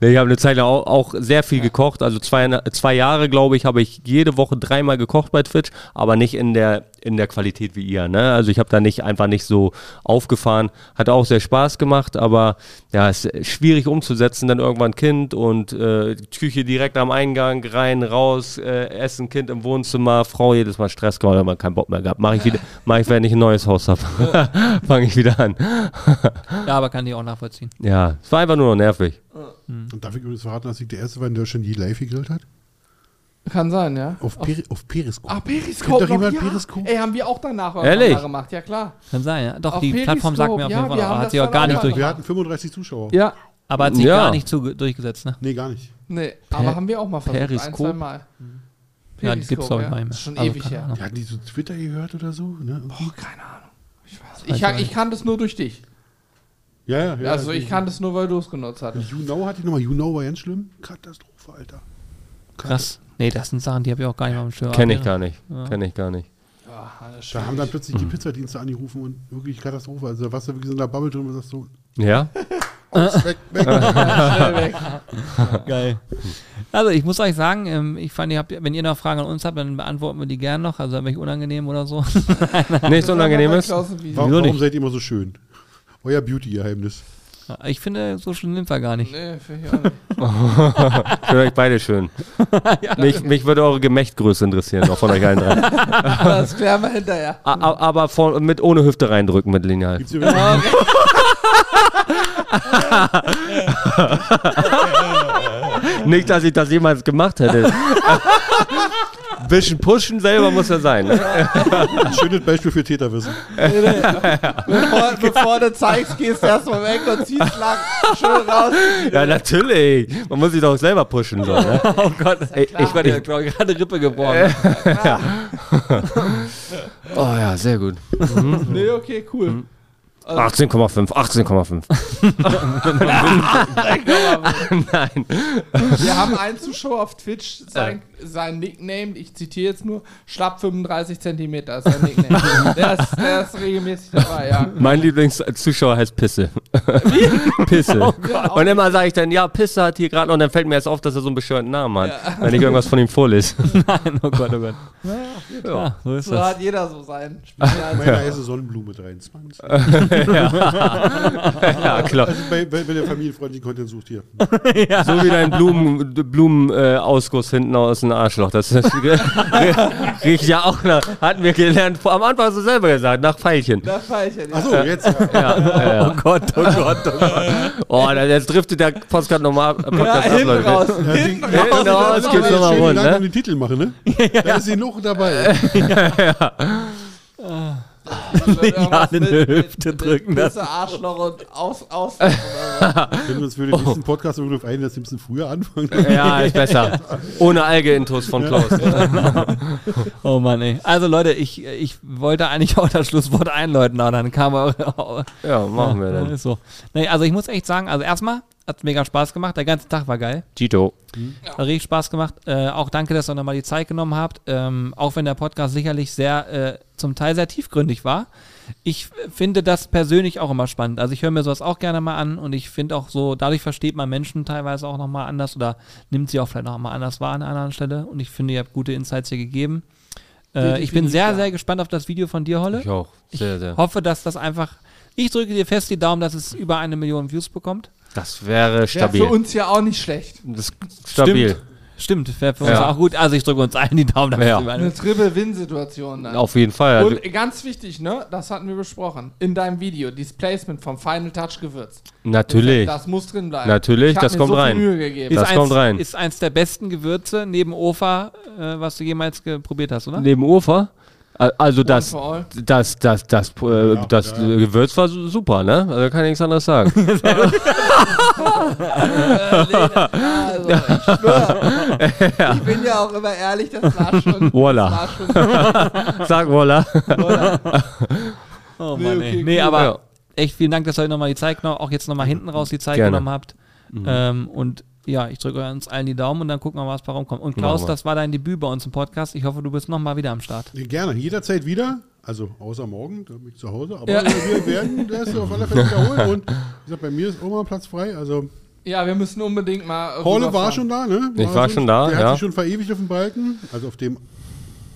Nee, ich habe eine Zeit lang auch, auch sehr viel gekocht. Also zwei, zwei Jahre, glaube ich, habe ich jede Woche dreimal gekocht bei Twitch, aber nicht in der, in der Qualität wie ihr. Ne? Also ich habe da nicht einfach nicht so aufgefahren. Hat auch sehr Spaß gemacht, aber ja, es ist schwierig umzusetzen. Dann irgendwann Kind und äh, Küche direkt am Eingang, rein, raus, äh, Essen, Kind im Wohnzimmer, Frau jedes Mal Stress gehabt, aber keinen Bock mehr gehabt. Mache ich wieder, mache ich, wenn ich ein neues Haus habe. Fange ich wieder an. Ja, aber kann die auch nachvollziehen. Ja, es war einfach nur noch nervig. Und darf ich übrigens verraten, dass ich der Erste war, in Deutschland je live gegrillt hat? Kann sein, ja. Auf, Peri auf Periscope. Ach, Kennt Periscope. doch jemand ja. Periscope? Ey, haben wir auch danach Ehrlich? gemacht. Ja, klar. Kann sein, ja. Doch, Auf die Plattform sagt mir auf Periscope, jeden Fall, ja, wir auch, haben hat das sie auch gar auch nicht mal durch, Wir hatten 35 Zuschauer. Ja. aber hat sich Ja. gar nicht durchgesetzt, ne? Nee, gar nicht. Nee, aber haben wir auch mal versucht. Ein, Periscope? zwei Mal. Ja, die gibt's, glaub ich, ja. nicht mehr. Ist schon Also, ewig her. Die hatten die so Twitter gehört oder so? Ne? Boah, keine Ahnung. Ich weiß. Ich, ich kann das nur durch dich. Ja, ja, ja. also ich kann das nur, weil du es genutzt hattest. You Know hatte ich nochmal. You Know war ganz schlimm. Katastrophe, Alter. Krass. Nee, das sind Sachen, die habe ich auch gar nicht mal im Schirm. Kenne ich gar nicht. Kenne ich gar nicht. Ja, Da haben dann plötzlich die Pizzadienste angerufen und wirklich Katastrophe. Also da warst du wirklich so in der Bubble drin und sagst so, Ja? weg, weg. weg. Geil. Also ich muss euch sagen, ähm, ich fand, ihr habt, wenn ihr noch Fragen an uns habt, dann beantworten wir die gerne noch. Also wenn ich unangenehm oder so. Nichts Unangenehmes? Warum, warum nicht? seid ihr immer so schön? Euer Beauty-Geheimnis. Ich finde, so schlimm sind wir gar nicht. Nee, finde ich auch nicht. Für euch beide schön. mich, mich würde eure Gemächtgröße interessieren, auch von euch allen drei. Das klären wir hinterher. A- Aber von, mit ohne Hüfte reindrücken mit Lineal. Gibt's wirklich- Nicht, dass ich das jemals gemacht hätte. Bisschen pushen selber muss ja sein. Ne? ein schönes Beispiel für Täterwissen. Bevor, bevor du zeigst, gehst du erstmal weg und ziehst lang schön raus. Ja, natürlich. Man muss sich doch selber pushen. So, ne? Oh Gott, Ey, ich ich, war ich, dir gerade Rippe gebrochen. oh ja, sehr gut. Nee, okay, cool. 18,5, 18,5. Nein. Wir haben einen Zuschauer auf Twitch, sein, sein Nickname, ich zitiere jetzt nur, schlapp 35 Zentimeter ist sein Nickname. der, ist, der ist regelmäßig dabei, ja. Mein Lieblingszuschauer heißt Pisse. Pisse. und immer sage ich dann, ja, Pisse hat hier gerade noch, und dann fällt mir erst auf, dass er so einen bescheuerten Namen hat, wenn ich irgendwas von ihm vorlese. Nein, oh Gott, oh Gott. Ja, so ist So das. hat jeder so seinen Spezial. Meiner heiße Sonnenblume 23. ja, klar. Also bei, bei, wenn ihr familienfreundlichen Content sucht hier. So wie dein Blumen, Blumenausguss äh, hinten aus dem Arschloch. Das ist, riecht ja auch nach, hatten wir gelernt, am Anfang hast du selber gesagt, nach Pfeilchen. Das Pfeilchen, ja. Achso, jetzt. Ja. Ja, ja, ja. Oh Gott, oh Gott, oh Gott. Oh, jetzt driftet der Podcast nochmal ab. ja, Podcast ab, hinten raus. Ja, Hinten die- raus. Hinten raus Das geht's nochmal rund, ne? den Titel machen, ne? Da ist genug dabei. Ja, in die Hüfte drücken, das- Pisse, Arschloch und aus, aus. Können wir uns für den nächsten Podcast irgendwie auf einen, dass wir ein bisschen früher anfangen. Ja, ist besser. Ohne Alge-Intos von Klaus. Oh Mann, ey. Also Leute, ich, ich wollte eigentlich auch das Schlusswort einläuten, aber dann kam eure. Ja, machen wir dann. Ist so. Nee, also ich muss echt sagen, also erstmal hat mega Spaß gemacht. Der ganze Tag war geil. Tito. Hat richtig Spaß gemacht. Äh, auch danke, dass ihr nochmal die Zeit genommen habt. Ähm, auch wenn der Podcast sicherlich sehr, äh, zum Teil sehr tiefgründig war. Ich finde das persönlich auch immer spannend. Also ich höre mir sowas auch gerne mal an und ich finde auch so, dadurch versteht man Menschen teilweise auch nochmal anders oder nimmt sie auch vielleicht nochmal anders wahr an einer anderen Stelle. Und ich finde, ihr habt gute Insights hier gegeben. Äh, ich bin sehr, ja. sehr gespannt auf das Video von dir, Holle. Ich auch. Sehr, sehr. hoffe, dass das einfach. Ich drücke dir fest die Daumen, dass es über eine Million Views bekommt. Das wäre Wäre stabil. für uns ja auch nicht schlecht. Das ist stabil. Stimmt, wäre für uns Ja. auch gut. Also ich drücke uns allen die Daumen, dass Ja. eine Triple-Win-Situation dann. Auf jeden Fall. Also, Und ganz wichtig, ne? Das hatten wir besprochen. In deinem Video, dieses Placement vom Final Touch Gewürz. natürlich. Das muss drin bleiben. Natürlich, das kommt so rein. Das ist kommt eins, rein. Ist eins der besten Gewürze neben Ofa, äh, was du jemals probiert hast, oder? Neben Ufer. Äh, Also das, das, das, das, äh, Ja, das ja, ja. Gewürz war su- super, ne? Also kann ich nichts anderes sagen. Also, ich. Ich bin ja auch immer ehrlich, das war schon. Voila. Das war schon Sag voila. Oh Nee, Mann, ey. Nee, aber Ja. echt vielen Dank, dass ihr euch nochmal die Zeit genommen auch jetzt nochmal hinten raus die Zeit Gerne. genommen habt. Ähm, und ja, ich drücke uns allen die Daumen und dann gucken wir mal, was bei rumkommt. Und Klaus, das war dein Debüt bei uns im Podcast. Ich hoffe, du bist nochmal wieder am Start. Gerne, jederzeit wieder. Also außer morgen, da bin ich zu Hause. Aber Ja. wir werden das auf alle Fälle wiederholen. Und wie gesagt, bei mir ist auch mal Platz frei. Also Ja, wir müssen unbedingt mal. Paule war schon da, ne? Ich war schon da, Der ja. hat sich schon verewigt auf dem Balken. Also auf dem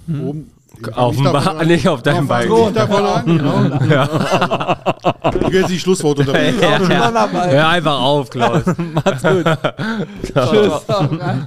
oben. Auf dem Ba- nicht auf deinem davon an, genau. Du kennst die Schlussworte unterwegs. Mann dabei. Hör einfach auf, Klaus. Macht's gut. Tschüss. Rein.